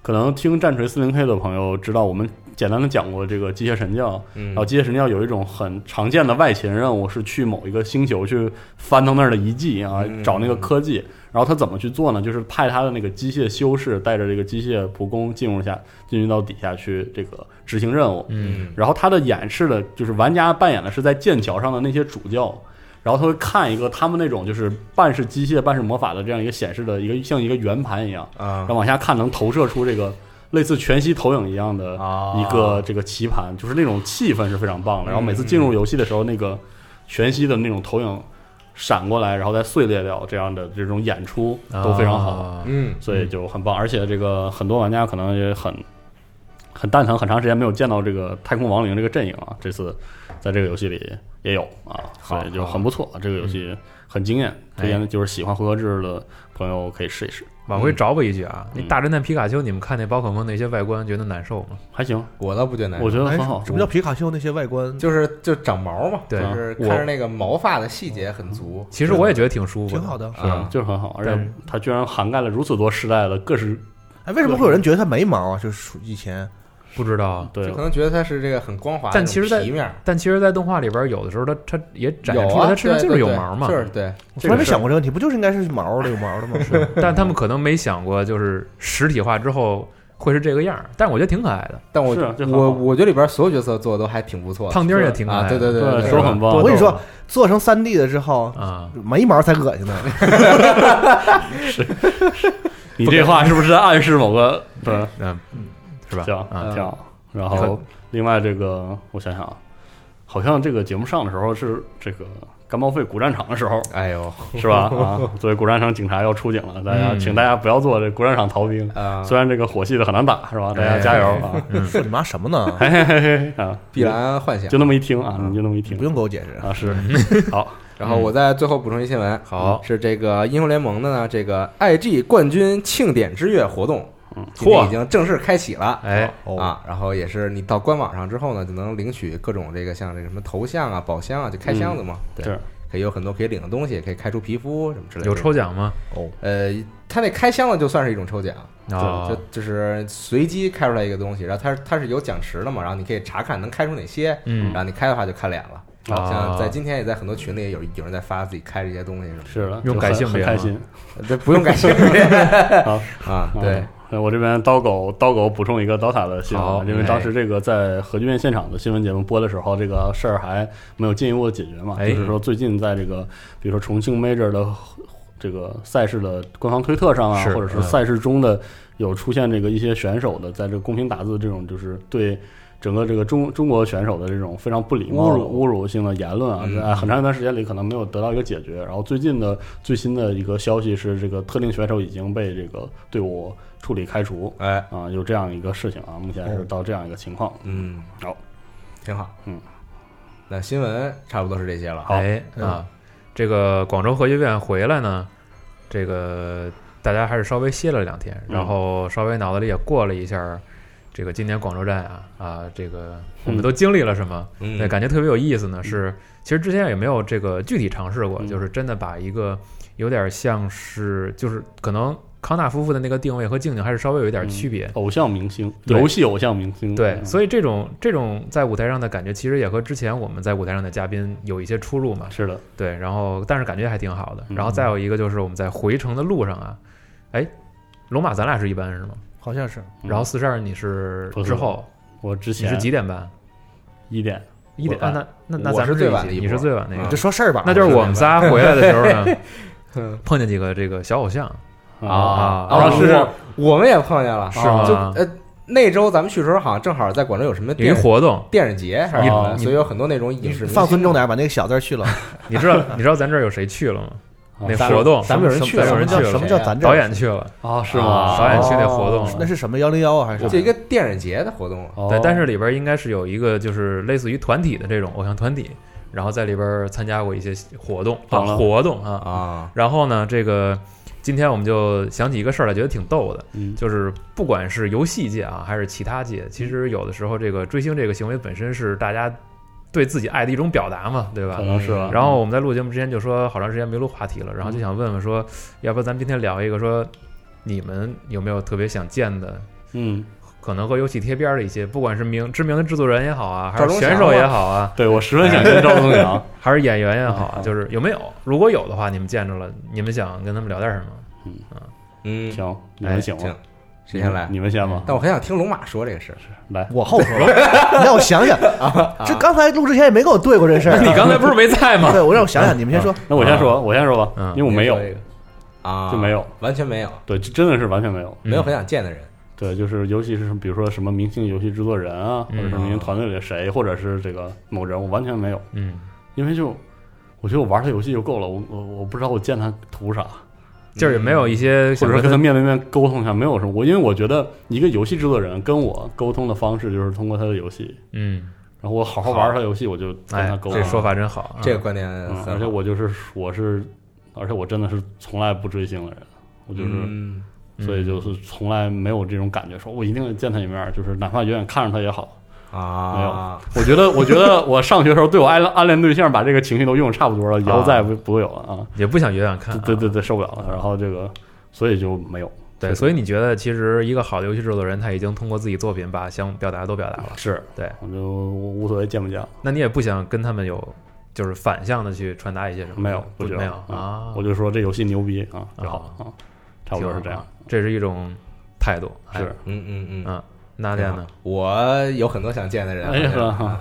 可能听战锤四零 K 的朋友知道，我们简单的讲过这个机械神教，然后机械神教有一种很常见的外勤任务是去某一个星球去翻腾那儿的遗迹啊，找那个科技。然后他怎么去做呢？就是派他的那个机械修士带着这个机械仆工进入下，进入到底下去这个执行任务。嗯，然后他的演示的就是玩家扮演的是在剑桥上的那些主教。然后他会看一个他们那种就是半是机械半是魔法的这样一个显示的一个像一个圆盘一样啊，然后往下看能投射出这个类似全息投影一样的一个这个棋盘，就是那种气氛是非常棒的。然后每次进入游戏的时候，那个全息的那种投影闪过来，然后再碎裂掉，这样的这种演出都非常好。嗯，所以就很棒。而且这个很多玩家可能也很很蛋疼，很长时间没有见到这个太空亡灵这个阵营啊，这次在这个游戏里。也有啊，所以就很不错。这个游戏很惊艳，推荐的就是喜欢回合制的朋友可以试一试。往回找补一句啊，那大侦探皮卡丘，你们看那宝可梦那些外观觉得难受吗？还行，我倒不觉得难受，我觉得很好。什么叫皮卡丘那些外观？就是就长毛嘛，对，就是看着那个毛发的细节很足。其实我也觉得挺舒服，挺好的，是就是很好。而且它居然涵盖了如此多时代的各式。哎，为什么会有人觉得它没毛啊？就是以前。不知道，对，就可能觉得它是这个很光滑，但其实，在但其实，在动画里边，有的时候它它也展现出来，它身上就是有毛嘛，就是对。我从来没想过这个问题，不就是应该是毛的有毛的吗？是，但他们可能没想过，就是实体化之后会是这个样儿。但是我觉得挺可爱的。但我我我觉得里边所有角色做的都还挺不错，胖丁也挺可爱，对对对，手很棒。我跟你说，做成三 D 的之后啊，没毛才恶心呢。是，你这话是不是在暗示某个？嗯嗯，是吧？挺好，挺好。然后，另外这个，我想想啊，好像这个节目上的时候是这个干报废古战场的时候，哎呦，是吧？啊，作为古战场警察要出警了，大家请大家不要做这古战场逃兵啊。虽然这个火系的很难打，是吧？大家加油啊！说你妈什么呢？嘿嘿嘿嘿啊！碧蓝幻想，就那么一听啊，你就那么一听，不用给我解释啊。是好，然后我再最后补充一新闻，好，是这个英雄联盟的呢，这个 IG 冠军庆典之月活动。嚯，已经正式开启了，哎。啊，然后也是你到官网上之后呢，就能领取各种这个像这个什么头像啊、宝箱啊，就开箱子嘛，对，可以有很多可以领的东西，可以开出皮肤什么之类的。有抽奖吗？哦，呃，他那开箱子就算是一种抽奖，就就就是随机开出来一个东西，然后它它是有奖池的嘛，然后你可以查看能开出哪些，嗯，然后你开的话就看脸了。像在今天也在很多群里有有人在发自己开这些东西，是了，用改性别开心，这 不用改性别啊啊，对。我这边刀狗刀狗补充一个刀塔的新闻，因为当时这个在核聚变现场的新闻节目播的时候，这个事儿还没有进一步的解决嘛。就是说最近在这个比如说重庆 Major 的这个赛事的官方推特上啊，或者是赛事中的有出现这个一些选手的在这个公屏打字这种，就是对整个这个中中国选手的这种非常不礼貌、侮辱。侮辱性的言论啊，在很长一段时间里可能没有得到一个解决。然后最近的最新的一个消息是，这个特定选手已经被这个队伍。处理开除，哎啊，有这样一个事情啊，目前是到这样一个情况，嗯，好，挺好，嗯，那新闻差不多是这些了，好啊，这个广州核聚变回来呢，这个大家还是稍微歇了两天，然后稍微脑子里也过了一下，这个今年广州站啊啊，这个我们都经历了什么？对，感觉特别有意思呢。是，其实之前也没有这个具体尝试过，就是真的把一个有点像是，就是可能。康纳夫妇的那个定位和静静还是稍微有一点区别，偶像明星，游戏偶像明星，对，所以这种这种在舞台上的感觉，其实也和之前我们在舞台上的嘉宾有一些出入嘛。是的，对，然后但是感觉还挺好的。然后再有一个就是我们在回程的路上啊，哎，龙马咱俩是一班是吗？好像是。然后四十二你是之后，我之前你是几点半？一点，一点啊？那那那咱是最晚的，你是最晚那个，就说事儿吧。那就是我们仨回来的时候呢，碰见几个这个小偶像。啊啊！是，我们也碰见了，是吗？就呃，那周咱们去的时候，好像正好在广州有什么一活动，电影节是吧？所以有很多那种影视放尊重点，把那个小字去了。你知道你知道咱这儿有谁去了吗？那活动咱们有人去了，有人去了。什么叫咱这导演去了啊？是吗？导演去那活动，那是什么幺零幺啊还是？这一个电影节的活动。对，但是里边应该是有一个，就是类似于团体的这种偶像团体，然后在里边参加过一些活动啊活动啊啊。然后呢，这个。今天我们就想起一个事儿来，觉得挺逗的，就是不管是游戏界啊，还是其他界，其实有的时候这个追星这个行为本身是大家对自己爱的一种表达嘛，对吧？可能是吧。然后我们在录节目之前就说好长时间没录话题了，然后就想问问说，要不咱们今天聊一个说，你们有没有特别想见的？嗯，可能和游戏贴边的一些，不管是名知名的制作人也好啊，还是选手也好啊，对我十分想见赵忠祥，还是演员也好啊，就是有没有？如果有的话，你们见着了，你们想跟他们聊点什么？嗯嗯，行，你们请吧。谁先来？你们先吗。但我很想听龙马说这个事儿。来，我后说。你让 我想想啊，这刚才录之前也没跟我对过这事儿。你刚才不是没在吗？对，我让我想想。你们先说。那我先说，我先说吧，因为我没有啊，就没有，完全没有。对，真的是完全没有，没有很想见的人。对，就是尤其是比如说什么明星游戏制作人啊，或者是明星团队里的谁，或者是这个某人，我完全没有。嗯，因为就我觉得我玩他游戏就够了，我我我不知道我见他图啥。就是也没有一些，或者说跟他面对面沟通一下，没有什么。我因为我觉得一个游戏制作人跟我沟通的方式就是通过他的游戏，嗯，然后我好好玩他游戏，我就跟他沟通。这说法真好，这个观点。而且我就是我是，而且我真的是从来不追星的人，我就是，所以就是从来没有这种感觉，说我一定见他一面，就是哪怕远远看着他也好。啊，没有，我觉得，我觉得我上学时候对我暗暗恋对象把这个情绪都用的差不多了，以后再也不不会有了啊，也不想远远看，对对对，受不了了，然后这个，所以就没有，对，所以你觉得其实一个好的游戏制作人他已经通过自己作品把想表达都表达了，是对，我就无所谓见不见，那你也不想跟他们有就是反向的去传达一些什么？没有，不没有啊，我就说这游戏牛逼啊就好啊，差不多是这样，这是一种态度，是，嗯嗯嗯。嗯。哪点呢？我有很多想见的人。哎呀，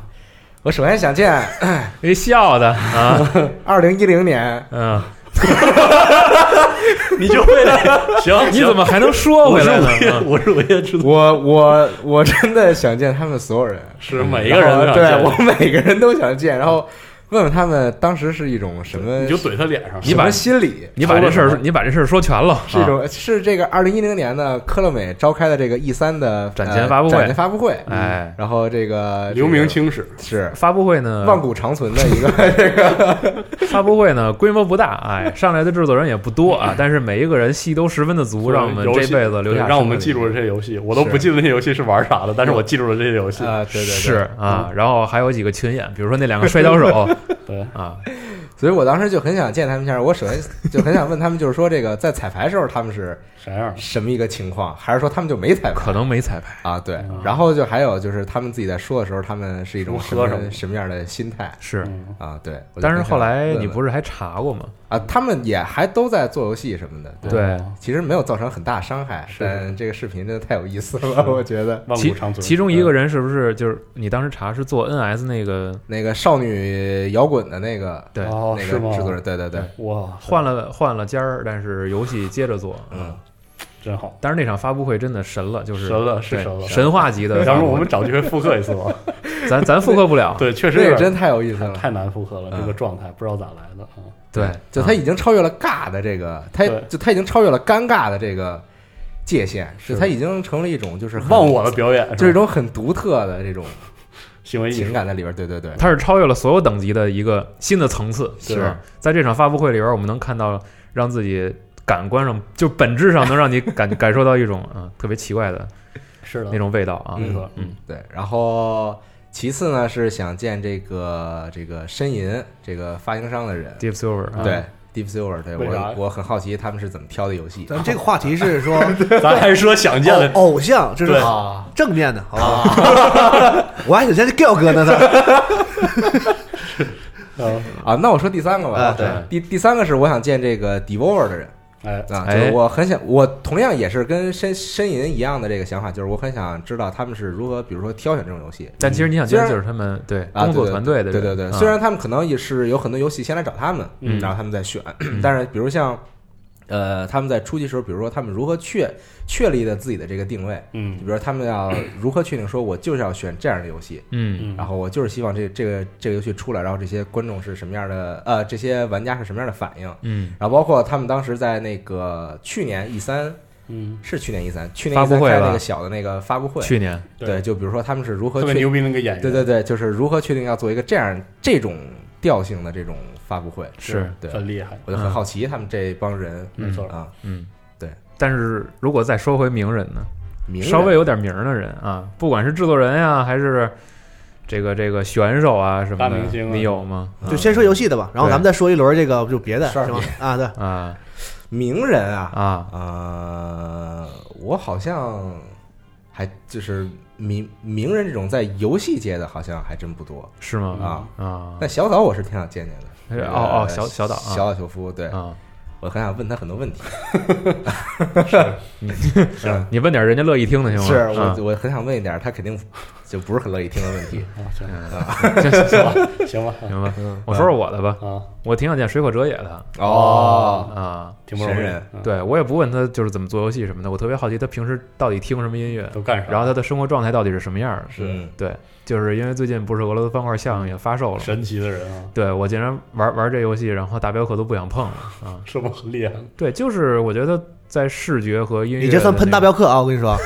我首先想见，一笑的啊，二零一零年，嗯，你就会了，行，你怎么还能说回来呢？我是我也知道，我我我真的想见他们所有人，是每一个人，对我每个人都想见，然后。问问他们当时是一种什么？你就怼他脸上，你把心理，你把这事儿，你把这事儿说全了。是一种是这个二零一零年的科乐美召开的这个 E 三的展前发布会，展前发布会。哎，然后这个留名青史是发布会呢，万古长存的一个 这个发布会呢，规模不大，哎，上来的制作人也不多啊，但是每一个人戏都十分的足，让我们这辈子留下，让我们记住了这些游戏。我都不记得那些游戏是玩啥的，但是我记住了这些游戏啊，对对是啊，然后还有几个群演，比如说那两个 摔跤手，对啊。所以我当时就很想见他们一下。我首先就很想 问他们，就是说这个在彩排时候他们是啥样，什么一个情况？还是说他们就没彩排？可能没彩排啊。对。然后就还有就是他们自己在说的时候，他们是一种什么什么样的心态？是啊，对。但是后来你不是还查过吗？啊，他们也还都在做游戏什么的。对，其实没有造成很大伤害。但这个视频真的太有意思了，我觉得。其其中一个人是不是就是你当时查是做 NS 那个那个少女摇滚的那个？对，那个制作人。对对对，哇，换了换了尖儿，但是游戏接着做，嗯，真好。但是那场发布会真的神了，就是神了，是神了，神话级的。要不我们找机会复刻一次吧？咱咱复刻不了，对，确实也真太有意思了，太难复刻了，这个状态不知道咋来的啊。对，就他已经超越了尬的这个，他就他已经超越了尴尬的这个界限，是他已经成了一种就是忘我的表演，就是一种很独特的这种。行为情感在里边，对对对，它是超越了所有等级的一个新的层次。是在这场发布会里边，我们能看到让自己感官上就本质上能让你感感受到一种啊特别奇怪的，是的那种味道啊。没错，嗯，对。然后其次呢是想见这个这个呻吟这个发行商的人，Deep Silver，对。Deep Silver，对我我很好奇他们是怎么挑的游戏。咱这个话题是说，咱还是说想见的偶像，这是正面的，好吧？我还想见 Giao 哥呢，啊，那我说第三个吧。对，第第三个是我想见这个 Devolver 的人。哎啊，就是我很想，我同样也是跟申申银一样的这个想法，就是我很想知道他们是如何，比如说挑选这种游戏。但其实你想其实就是他们对工作团队的，对对对。虽然他们可能也是有很多游戏先来找他们，然后他们再选，但是比如像。呃，他们在初期时候，比如说他们如何确确立的自己的这个定位，嗯，比如说他们要如何确定说，我就是要选这样的游戏，嗯，然后我就是希望这这个这个游戏出来，然后这些观众是什么样的，呃，这些玩家是什么样的反应，嗯，然后包括他们当时在那个去年 E 三，嗯，是去年 E 三，去年 E 三开那个小的那个发布会，去年，对，就比如说他们是如何特别牛逼那个演员，对对对，就是如何确定要做一个这样这种调性的这种。发布会。是对。很厉害，我就很好奇他们这帮人，没错。啊，嗯，对。但是如果再说回名人呢，名稍微有点名的人啊，不管是制作人呀，还是这个这个选手啊什么的大明星，啊。你有吗？就先说游戏的吧，然后咱们再说一轮这个就别的，是吗？啊，对，啊。名人啊啊。呃，我好像还就是名名人这种在游戏界的，好像还真不多。是吗？啊啊但小岛我是挺想见见的。哎哦哦呃小小岛啊小岛秀夫，对啊！我很想问他很多问题。是 你问点人家乐意听的行吗？是啊我我很想问一点，他肯定就不是很乐意听的问题。啊，行嗯行行吧行吧，行吧，我说说我的吧。啊，我挺想见水口哲也的哦，啊，挺不容易神人，嗯对我也不问他就是怎么做游戏什么的，我特别好奇他平时到底听什么音乐，都干啥？然后他的生活状态到底是什么样的。嗯对，就是因为最近不是俄罗斯方块项也发售了，神奇的人啊，对我竟然玩玩这游戏，然后大镖客都不想碰了啊。是不是很厉害？对，就是我觉得在视觉和音乐，你这算喷大。镖客啊！我跟你说，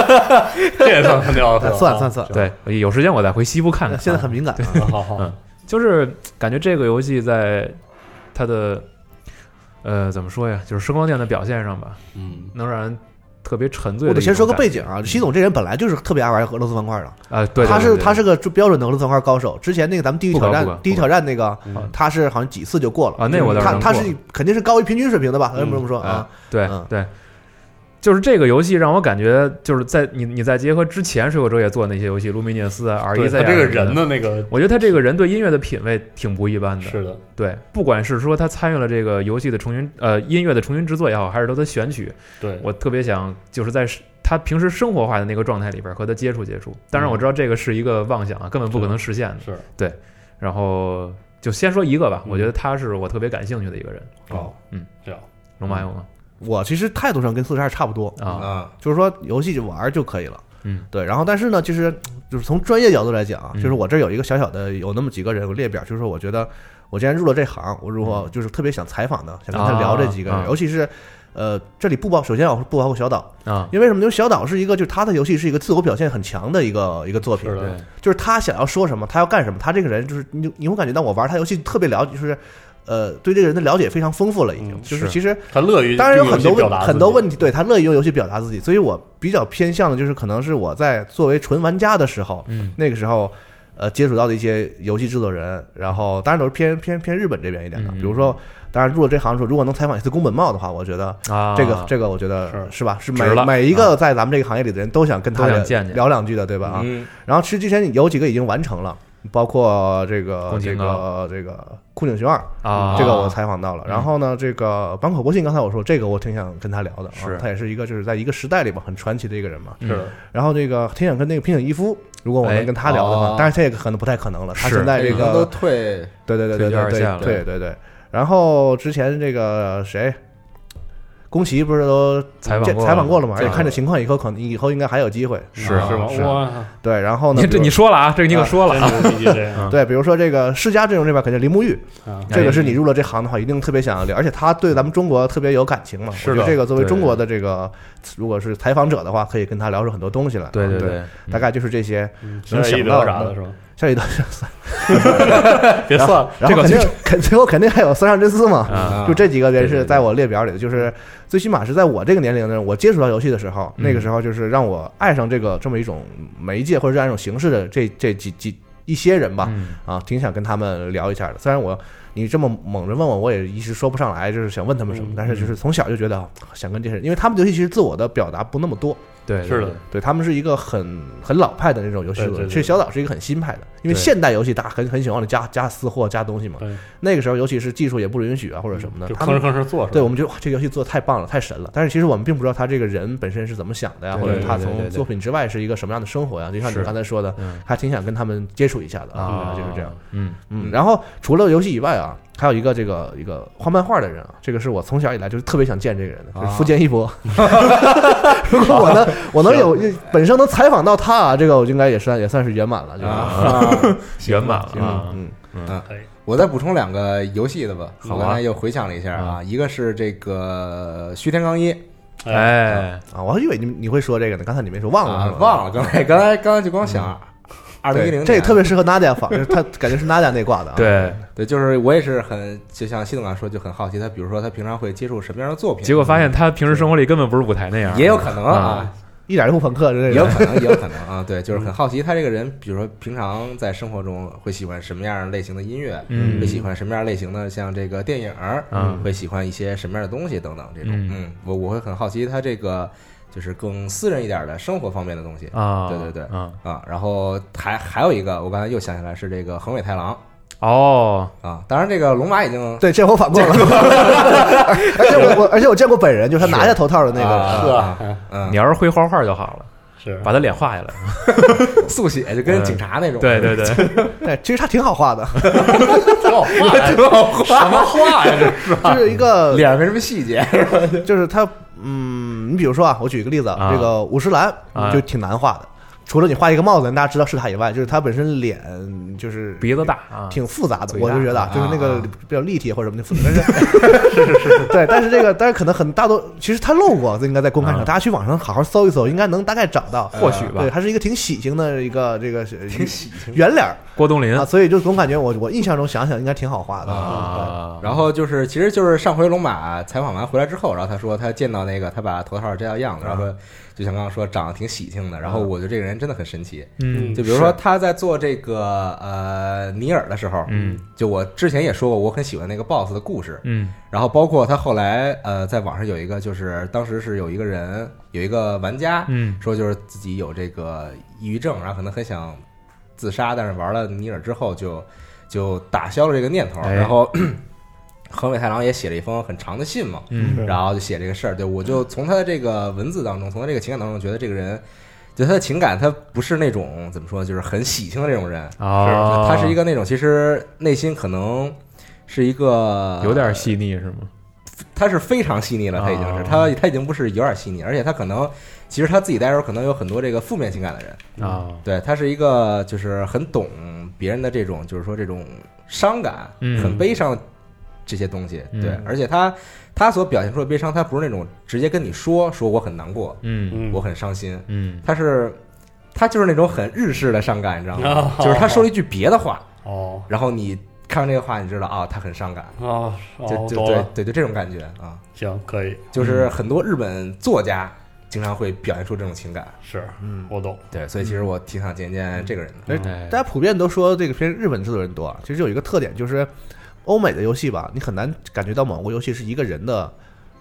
这也算很屌的，算算算，对，有时间我再回西部看看。现在很敏感啊。好好嗯就是感觉这个游戏在它的呃怎么说呀，就是声光电的表现上吧，嗯，能让人特别沉醉。我得先说个背景啊，习总这人本来就是特别爱玩俄罗斯方块的，啊，对，对他是对。对他是个标准的俄罗斯方块高手。之前那个咱们地狱挑战，地狱挑战那个嗯他是好像几次就过了。啊那我倒是能过。他他是肯定是高于平均水平的吧？咱们这么说哎啊，对嗯。对，就是这个游戏让我感觉就是在你你再结合之前水果哲也做的那些游戏，卢米涅斯啊、R 一对 Z 他这个人，的那个我觉得他这个人对音乐的品味挺不一般的。是的，对，不管是说他参与了这个游戏的重新呃音乐的重新制作也好，还是说他选曲，对，我特别想就是在他平时生活化的那个状态里边和他接触接触。当然我知道这个是一个妄想啊，根本不可能实现的。是对然后就先说一个吧，嗯我觉得他是我特别感兴趣的一个人。哦，嗯，这样，龙马有吗？我其实态度上跟四十二差不多，啊，啊，就是说游戏就玩就可以了。嗯，对，然后但是呢，其实就是从专业角度来讲就是我这有一个小小的有那么几个人有列表，就是说我觉得我既然入了这行，我如果就是特别想采访的，想跟他聊这几个人，尤其是呃，这里不包，首先我不包括小岛，啊，因为什么？因为小岛是一个就是他的游戏是一个自我表现很强的一个一个作品就是他想要说什么，他要干什么，他这个人就是你你会感觉到我玩他游戏特别了解，就是呃对这个人的了解非常丰富了，已经就是其实。他乐于当然有很多问很多问题，对他乐意用游戏表达自己，所以我比较偏向的就是可能是我在作为纯玩家的时候，嗯。那个时候呃接触到的一些游戏制作人，然后当然都是偏偏偏日本这边一点的，嗯。比如说，当然入了这行的时候，如果能采访一次宫本茂的话，我觉得啊，这个这个我觉得是是吧？是。每每一个在咱们这个行业里的人都想跟他聊都想见见。聊两句的，对吧？啊，嗯。然后其实之前有几个已经完成了，包括这个这个这个酷警熊二，啊，这个我采访到了。嗯。然后呢，这个坂口博信，刚才我说这个我挺想跟他聊的，是。啊他也是一个就是在一个时代里吧很传奇的一个人嘛。嗯。是。然后这个挺想跟那个平井一夫，如果我哎。能跟他聊的话，哦。当然这个可能不太可能了，他现在这个都个退对对对对对对对对。然后之前这个谁？宫崎不是都采访过采访过了吗？而且看这情况，以后可能以后应该还有机会。是是吗？对，然后呢？你这你说了啊，这个你可说了真啊，对，比如说这个世家阵容这边肯定林木玉，啊，这个是你入了这行的话，一定特别想要聊，而且他对咱们中国特别有感情嘛。是的我觉得这个作为中国的这个，如果是采访者的话，可以跟他聊出很多东西来。对对对，大概就是这些。嗯能想到啥的是吧？下一段，别算了，然后肯定肯最后肯定还有三上真司嘛。啊，就这几个人是在我列表里的，就是最起码是在我这个年龄的人，我接触到游戏的时候，嗯那个时候就是让我爱上这个这么一种媒介或者这样一种形式的这这几几一些人吧。嗯啊，挺想跟他们聊一下的。虽然我你这么猛着问我，我也一时说不上来，就是想问他们什么，嗯但是就是从小就觉得啊想跟这些人，因为他们的游戏其实自我的表达不那么多，对，是的对，他们是一个很很老派的那种游戏其实小岛是一个很新派的，因为现代游戏大家很很喜欢往里加加私货、加东西嘛。那个时候尤其是技术也不允许啊或者什么的，就吭哧他们。吭哧做，对我们觉得哇，这个游戏做的太棒了，太神了。但是其实我们并不知道他这个人本身是怎么想的呀，或者他从作品之外是一个什么样的生活呀。就像你刚才说的，嗯还挺想跟他们接触一下的啊，就是这样。，嗯嗯，然后除了游戏以外啊，还有一个这个一个画漫画的人啊，这个是我从小以来就是特别想见这个人的，就是啊。富坚义博。如果我能我能有本身能采访到他啊，这个我应该也算也算是圆满了，就是。啊，圆满了嗯啊，嗯可以，我再补充两个游戏的吧。我刚才又回想了一下啊，一个是这个虚天刚一。哎，啊，我还以为你你会说这个呢，刚才你没说忘了，啊忘了，刚才刚才刚才就光想二零一零，这个特别适合 Nadia 仿，就是他感觉是 Nadia 那挂的啊。对，对，就是我也是很就像西总刚才说，就很好奇他，比如说他平常会接触什么样的作品，结果发现他平时生活里根本不是舞台那样，也有可能啊啊。一点都不朋克，这也有可能，也有可能啊。对，就是很好奇他这个人，比如说平常在生活中会喜欢什么样类型的音乐，嗯会喜欢什么样类型的像这个电影，嗯会喜欢一些什么样的东西等等这种。嗯嗯，我我会很好奇他这个就是更私人一点的生活方面的东西啊，对对对啊，啊。然后还还有一个，我刚才又想起来是这个横尾太郎哦，啊。当然，这个龙马已经对，这我反过了，而且我我而且我见过本人，就是他拿下头套的那个，啊啊嗯嗯你要是会画画就好了，是把他脸画下来。速写就跟警察那种。对对对，对，其实他挺好画的，挺好画呀，挺好画，什么画呀？这是就是一个脸上没什么细节。就是他，嗯，你比如说啊，我举一个例子，啊这个五十岚啊。就挺难画的，除了你画一个帽子，大家知道是他以外，就是他本身脸就是鼻子大啊，挺复杂的，我就觉得啊啊。就是那个啊。比较立体或者什么的复杂，但是是是是，对，但是这个但是可能很大多，其实他露过，这应该在公开啊。上，大家去网上好好搜一搜，应该能大概找到。或许吧。对，。他是一个挺喜庆的一个这个 挺喜庆。圆脸儿。郭冬临。啊，所以就总感觉我我印象中想想应该挺好画的。啊，然后就是，其实就是上回龙马采访完回来之后，然后他说他见到那个他把头套摘掉样子，然后说就像刚刚说长得挺喜庆的，然后我觉得这个人真的很神奇。嗯就比如说他在做这个呃尼尔的时候，嗯。就我之前也说过，我很喜欢那个 BOSS 的故事，嗯。然后包括他后来呃在网上有一个，就是当时是有一个人有一个玩家嗯。说就是自己有这个抑郁症，然后可能很想自杀，但是玩了尼尔之后就就打消了这个念头，哎。然后横尾太郎也写了一封很长的信嘛，嗯然后就写这个事儿，对我就从他的这个文字当中，从他这个情感当中，觉得这个人。就他的情感，他不是那种怎么说，就是很喜庆的那种人，啊，他是一个那种其实内心可能是一个有点细腻是吗？他是非常细腻了，他已经是哦他他已经不是有点细腻，而且他可能其实他自己待时候可能有很多这个负面情感的人，啊，对他是一个就是很懂别人的这种就是说这种伤感，嗯很悲伤这些东西，嗯。对，而且他他所表现出的悲伤，他不是那种直接跟你说说我很难过，嗯。嗯。我很伤心，嗯。他是他就是那种很日式的伤感，你知道吗？哦。就是他说了一句别的话，哦。然后你看完这个话，你知道啊，他很伤感，哦就就对对就这种感觉啊。行可以。就是很多日本作家经常会表现出这种情感。是嗯，我懂，对，所以其实我挺想见见这个人的。大家普遍都说这个片日本制作人多啊，其实有一个特点就是，欧美的游戏吧，你很难感觉到某个游戏是一个人的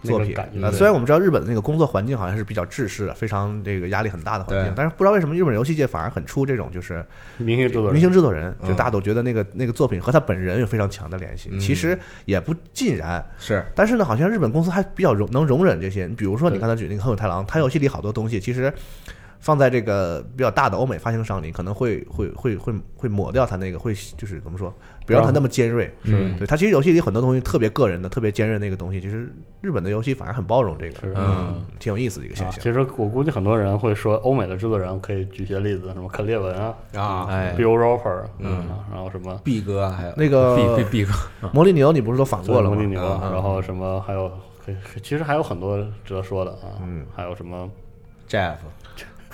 作品。虽然我们知道日本的那个工作环境好像是比较制式的，非常这个压力很大的环境，但是不知道为什么日本游戏界反而很出这种就是明星制作人。明星制作人，嗯。就大家都觉得那个那个作品和他本人有非常强的联系。嗯。其实也不尽然，是，但是呢，好像日本公司还比较容能容忍这些。你比如说你对。刚才举那个《横尾太郎》，他游戏里好多东西其实放在这个比较大的欧美发行商里，可能会会会会会抹掉它那个会就是怎么说，不让它那么尖锐。嗯对，它其实游戏里很多东西特别个人的、特别尖锐那个东西，其实日本的游戏反而很包容这个，是嗯挺有意思的一个现啊，象。其实我估计很多人会说，欧美的制作人可以举些例子，什么肯列文啊啊，哎，Bill Roper，嗯啊，然后什么 B 哥还有那个 B B B 哥 魔力牛，你不是都反过了吗魔力？牛，嗯然后什么还有，可以其实还有很多值得说的啊，嗯，还有什么 Jeff，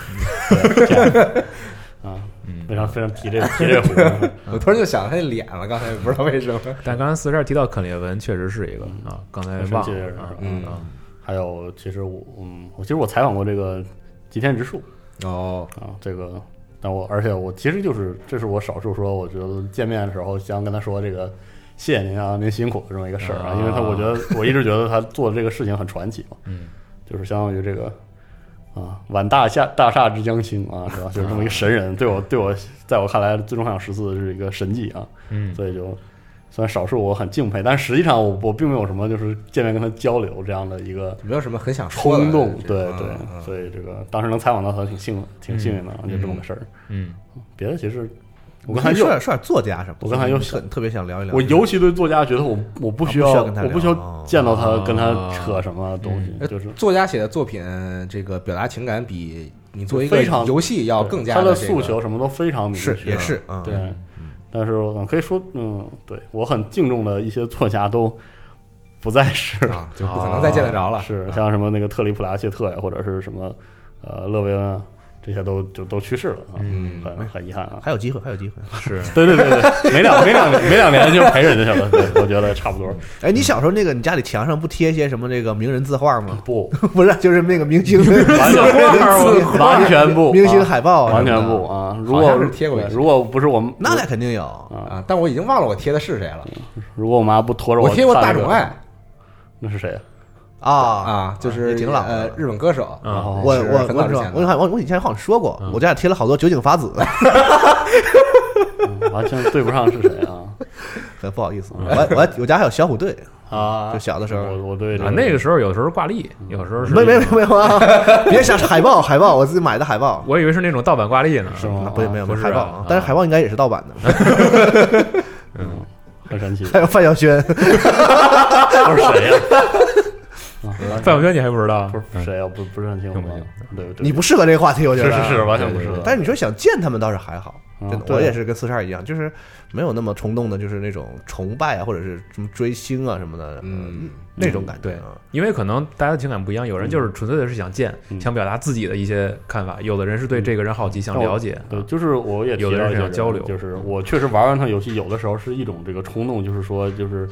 啊，嗯。非常非常提这个提这个 我突然就想他那脸了，刚才不知道为什么。但刚才四十二提到肯列文，确实是一个啊，刚才忘了啊嗯。啊还有其实我嗯，我其实我采访过这个吉田直树。哦，啊，这个，但我而且我其实就是这是我少数说我觉得见面的时候想跟他说这个。谢谢您啊，您辛苦的这么一个事儿啊，啊。因为他我觉得我一直觉得他做的这个事情很传奇嘛，嗯。就是相当于这个啊，晚大厦大厦之将倾啊，是吧？就是这么一个神人，对我对我，在我看来，最终幻想十四是一个神迹啊，嗯。所以就虽然少数我很敬佩，但实际上我我并没有什么就是见面跟他交流这样的一个没有什么很想说冲动，对对所以这个当时能采访到他挺幸挺幸运的，就这么个事儿。嗯。别的其实我我刚才又说点说点作家什么的，我刚才又特特别想聊一聊。我尤其对作家觉得我我不需要要跟他我不需要哦见到他哦跟他扯什么东西，呃就是作家写的作品，这个表达情感比你做一个非常游戏要更加他的诉求什么都非常明确，是也是嗯对。但是我可以说，嗯，对我很敬重的一些作家都不再是就不可能再见得着了。是啊像什么那个特里普拉切特呀，或者是什么呃勒维恩啊，这些都就都去世了啊，嗯很很遗憾啊。还有机会，还有机会。是 对对对对，没两没两没两年就陪人家去了，对，我觉得差不多。哎，你小时候那个你家里墙上不贴一些什么这个名人字画吗？不，不是，就是那个明星完全完全不，明星海报啊，完全不啊！如果是贴过如果不是我们那俩肯定有。啊，但我已经忘了我贴的是谁了。如果我妈不拖着我贴过大冢爱那是谁？啊啊啊，就是挺老的呃日本歌手。啊，是我我我我我我以前好像说过嗯，我家里贴了好多酒井法子，嗯完全对不上是谁啊 很不好意思。我我我家还有小虎队，啊！就小的时候我我对这啊，那个时候有时候挂历，有时候是没没没没有啊！别想海报海报，我自己买的海报。我以为是那种盗版挂历呢，是吗？不是没有没有不是海报啊但是海报应该也是盗版的。嗯，很神奇。还有范晓萱，他是谁呀？范晓萱你还不知道？不是谁啊？不不是很清楚听不清。对对，你不适合这个话题，我觉得是是是，完全不适合。但是你说想见他们倒是还好，嗯真的，我也是跟四十二一样，就是没有那么冲动的，就是那种崇拜啊，或者是什么追星啊什么的，嗯，那种感觉对啊。因为可能大家的情感不一样，有人就是纯粹的是想见，嗯想表达自己的一些看法；有的人是对这个人好奇，想了解。对，就是我也提有的人到一些是想交流就是我确实玩完他游戏，有的时候是一种这个冲动，就是说，就是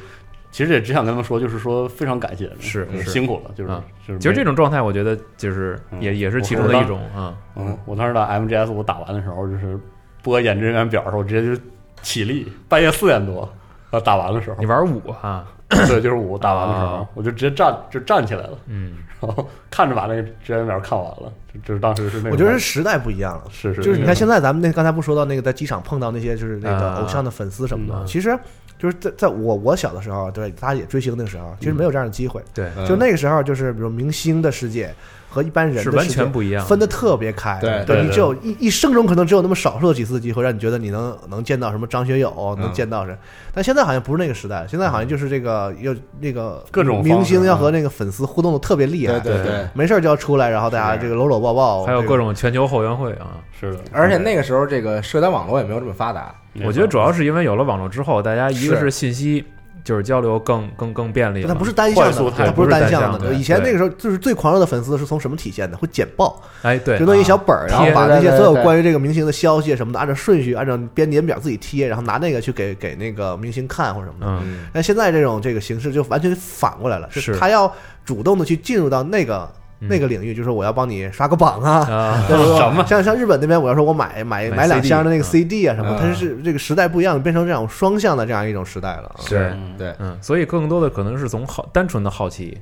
其实也只想跟他们说，就是说非常感谢，嗯是是辛苦了，就是啊就是其实这种，状态，我觉得就是嗯也也是其中的一种啊。嗯，我当时打 MGS 我打完的时候，就是播演职人员表的时候，我直接就起立，半夜四点多。啊，打完的时候你，玩五啊？对，就是五打完的时候啊，我就直接站就站起来了，嗯，然后看着把那个职员表看完了，就就是当时是那种，我觉得是时代不一样了。是是，就是你看现在咱们那刚才不说到那个在机场碰到那些就是那个啊偶像的粉丝什么嗯的，其实就是在在我我小的时候，对大家也追星那个时候，其实没有这样的机会。对，嗯就那个时候，就是比如明星的世界和一般人是完全不一样。分的特别开。对对对你只有一一生中可能只有那么少数的几次机会，让你觉得你能能见到什么张学友，能嗯见到谁。但现在好像不是那个时代，现在好像就是这个要那个各种明星要和那个粉丝互动的特别厉害，对对对。没事就要出来，然后大家这个搂搂抱抱，还有各种全球后援会啊。是的，而且那个时候这个社交网络也没有这么发达，我觉得主要是因为有了网络之后，大家一个是是信息就是交流更更更便利了，它不是单向的，它不是单向的的。以前那个时候就是最狂热的粉丝是从什么体现的？会剪报，哎对就，弄一小本儿，然后把那些所有关于这个明星的消息什么的，按照顺序，按照编年表自己贴，然后拿那个去给给那个明星看或者什么的。嗯嗯，但现在这种这个形式就完全反过来了，是他要主动的去进入到那个嗯那个领域，就是我要帮你刷个榜啊。啊，对吧？什么？像像日本那边，我要说我买买买买两箱的那个嗯。CD 啊什么，嗯。它是这个时代不一样，变成这样双向的这样一种时代了。对，嗯。对，嗯，所以更多的可能是从好单纯的好奇，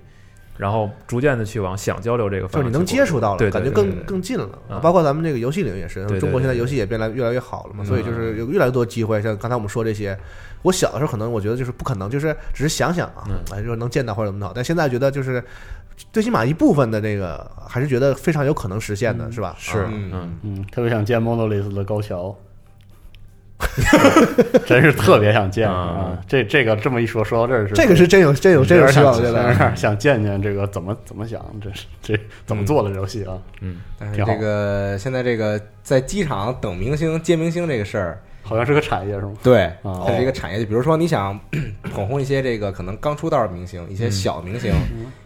然后逐渐的去往想交流这个就是你能接触到了，对，对感觉更更近了嗯。包括咱们这个游戏领域也是中国现在游戏也变来越来越好了嘛，嗯所以就是有越来越多机会。像刚才我们说这些，我小的时候可能我觉得就是不可能，就是只是想想啊嗯，哎，就是能见到或者怎么好。但现在觉得就是最起码一部分的这个还是觉得非常有可能实现的，是吧？是啊嗯嗯嗯，特别想见 Monolith 的高桥，真是特别想见啊啊！这这个这么一说，说到这儿是这个是真有真有真有希望，我觉有得。点想见见这个怎么怎么想，这是这怎么做的游戏啊？嗯，但是这个现在这个在机场等明星接明星这个事儿，好像是个产业是吗？对，啊它是一个产业。就比如说你想 捧红一些这个可能刚出道的明星，一些小明星，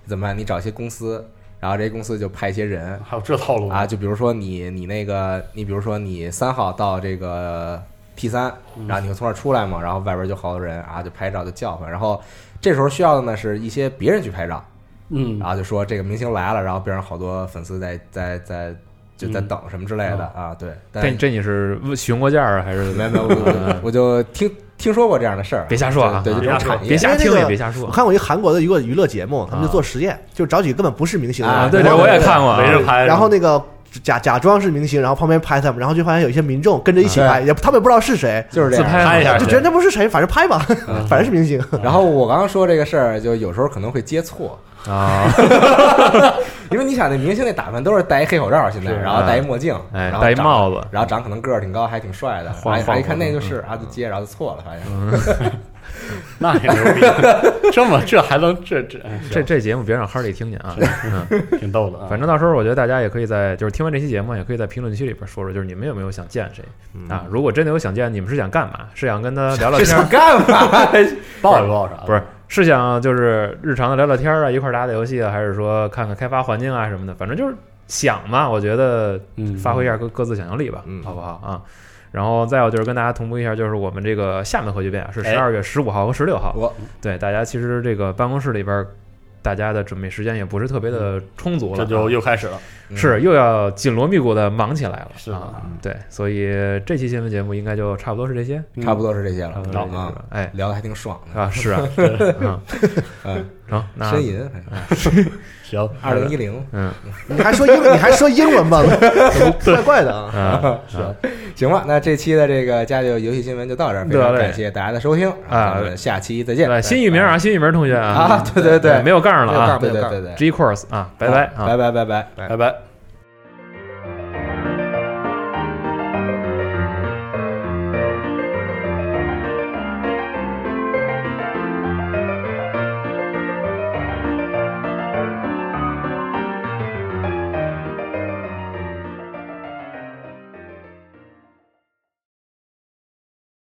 怎么办？你找一些公司，然后这些公司就派一些人还有这套路啊，就比如说你你那个，你比如说你三号到这个 T 三，然后你会从那儿出来嘛，然后外边就好多人啊，就拍照就叫唤，然后这时候需要的呢是一些别人去拍照，嗯然后就说这个明星来了，然后边上好多粉丝在在在就在嗯。等什么之类的啊，对，但这这你是询过价啊，还是？没有 没有，我就听听说过这样的事儿，别瞎说啊。对，对别瞎别瞎听也别瞎说。我看过一个韩国的一个娱乐节目，他们就做实验，就找几个根本不是明星对对，我也看过没人拍，然后那个假假装是明星，然后旁边拍他们，然后就发现有一些民众跟着一起拍，也他们也不知道是谁，就是这样。自拍拍一下就觉得那不是谁，反正拍吧，反正是明星。然后我刚刚说这个事儿，就有时候可能会接错，啊，因为你想那明星那打扮都是戴一黑口罩，现在然后戴一墨镜，哎戴一然后长帽子然后长可能个儿挺高，还挺帅的，晃然后一看那就是啊，就接，然后就错了，发现 那也牛逼，这么这还能这这哎这这节目别让哈利听见啊，嗯。挺逗的啊。反正到时候我觉得大家也可以在，就是听完这期节目，也可以在评论区里边说说，就是你们有没有想见谁啊？如果真的有想见，你们是想干嘛？是想跟他聊聊是天儿，想干嘛？抱一抱啥的？不是？是想就是日常的聊聊天啊，一块儿打打游戏啊，还是说看看开发环境啊什么的？反正就是想嘛，我觉得嗯，发挥一下各各自想象力吧，嗯好不好啊？然后再有就是跟大家同步一下，就是我们这个厦门核聚变啊，是哎十二月十五号和十六号。我对大家其实这个办公室里边儿，大家的准备时间也不是特别的充足了啊，这就又开始了。是。又要紧锣密鼓的忙起来了，是啊，对，所以这期新闻节目应该就差不多是这些，差不多是这些了。啊了，哎。聊的还挺爽的，啊是啊，嗯，嗯，成，那呻吟，行，二零一零，嗯你还说英，你还说英文吗？怪怪的啊！啊行，行吧，那这期的这个家就游戏新闻就到这儿，非常感谢大家的收听啊咱们下期再见。对，新域名啊，新域名同学啊，啊，对对对，没有杠了啊对对对对，，G course 啊，拜拜啊，拜拜拜拜。拜拜。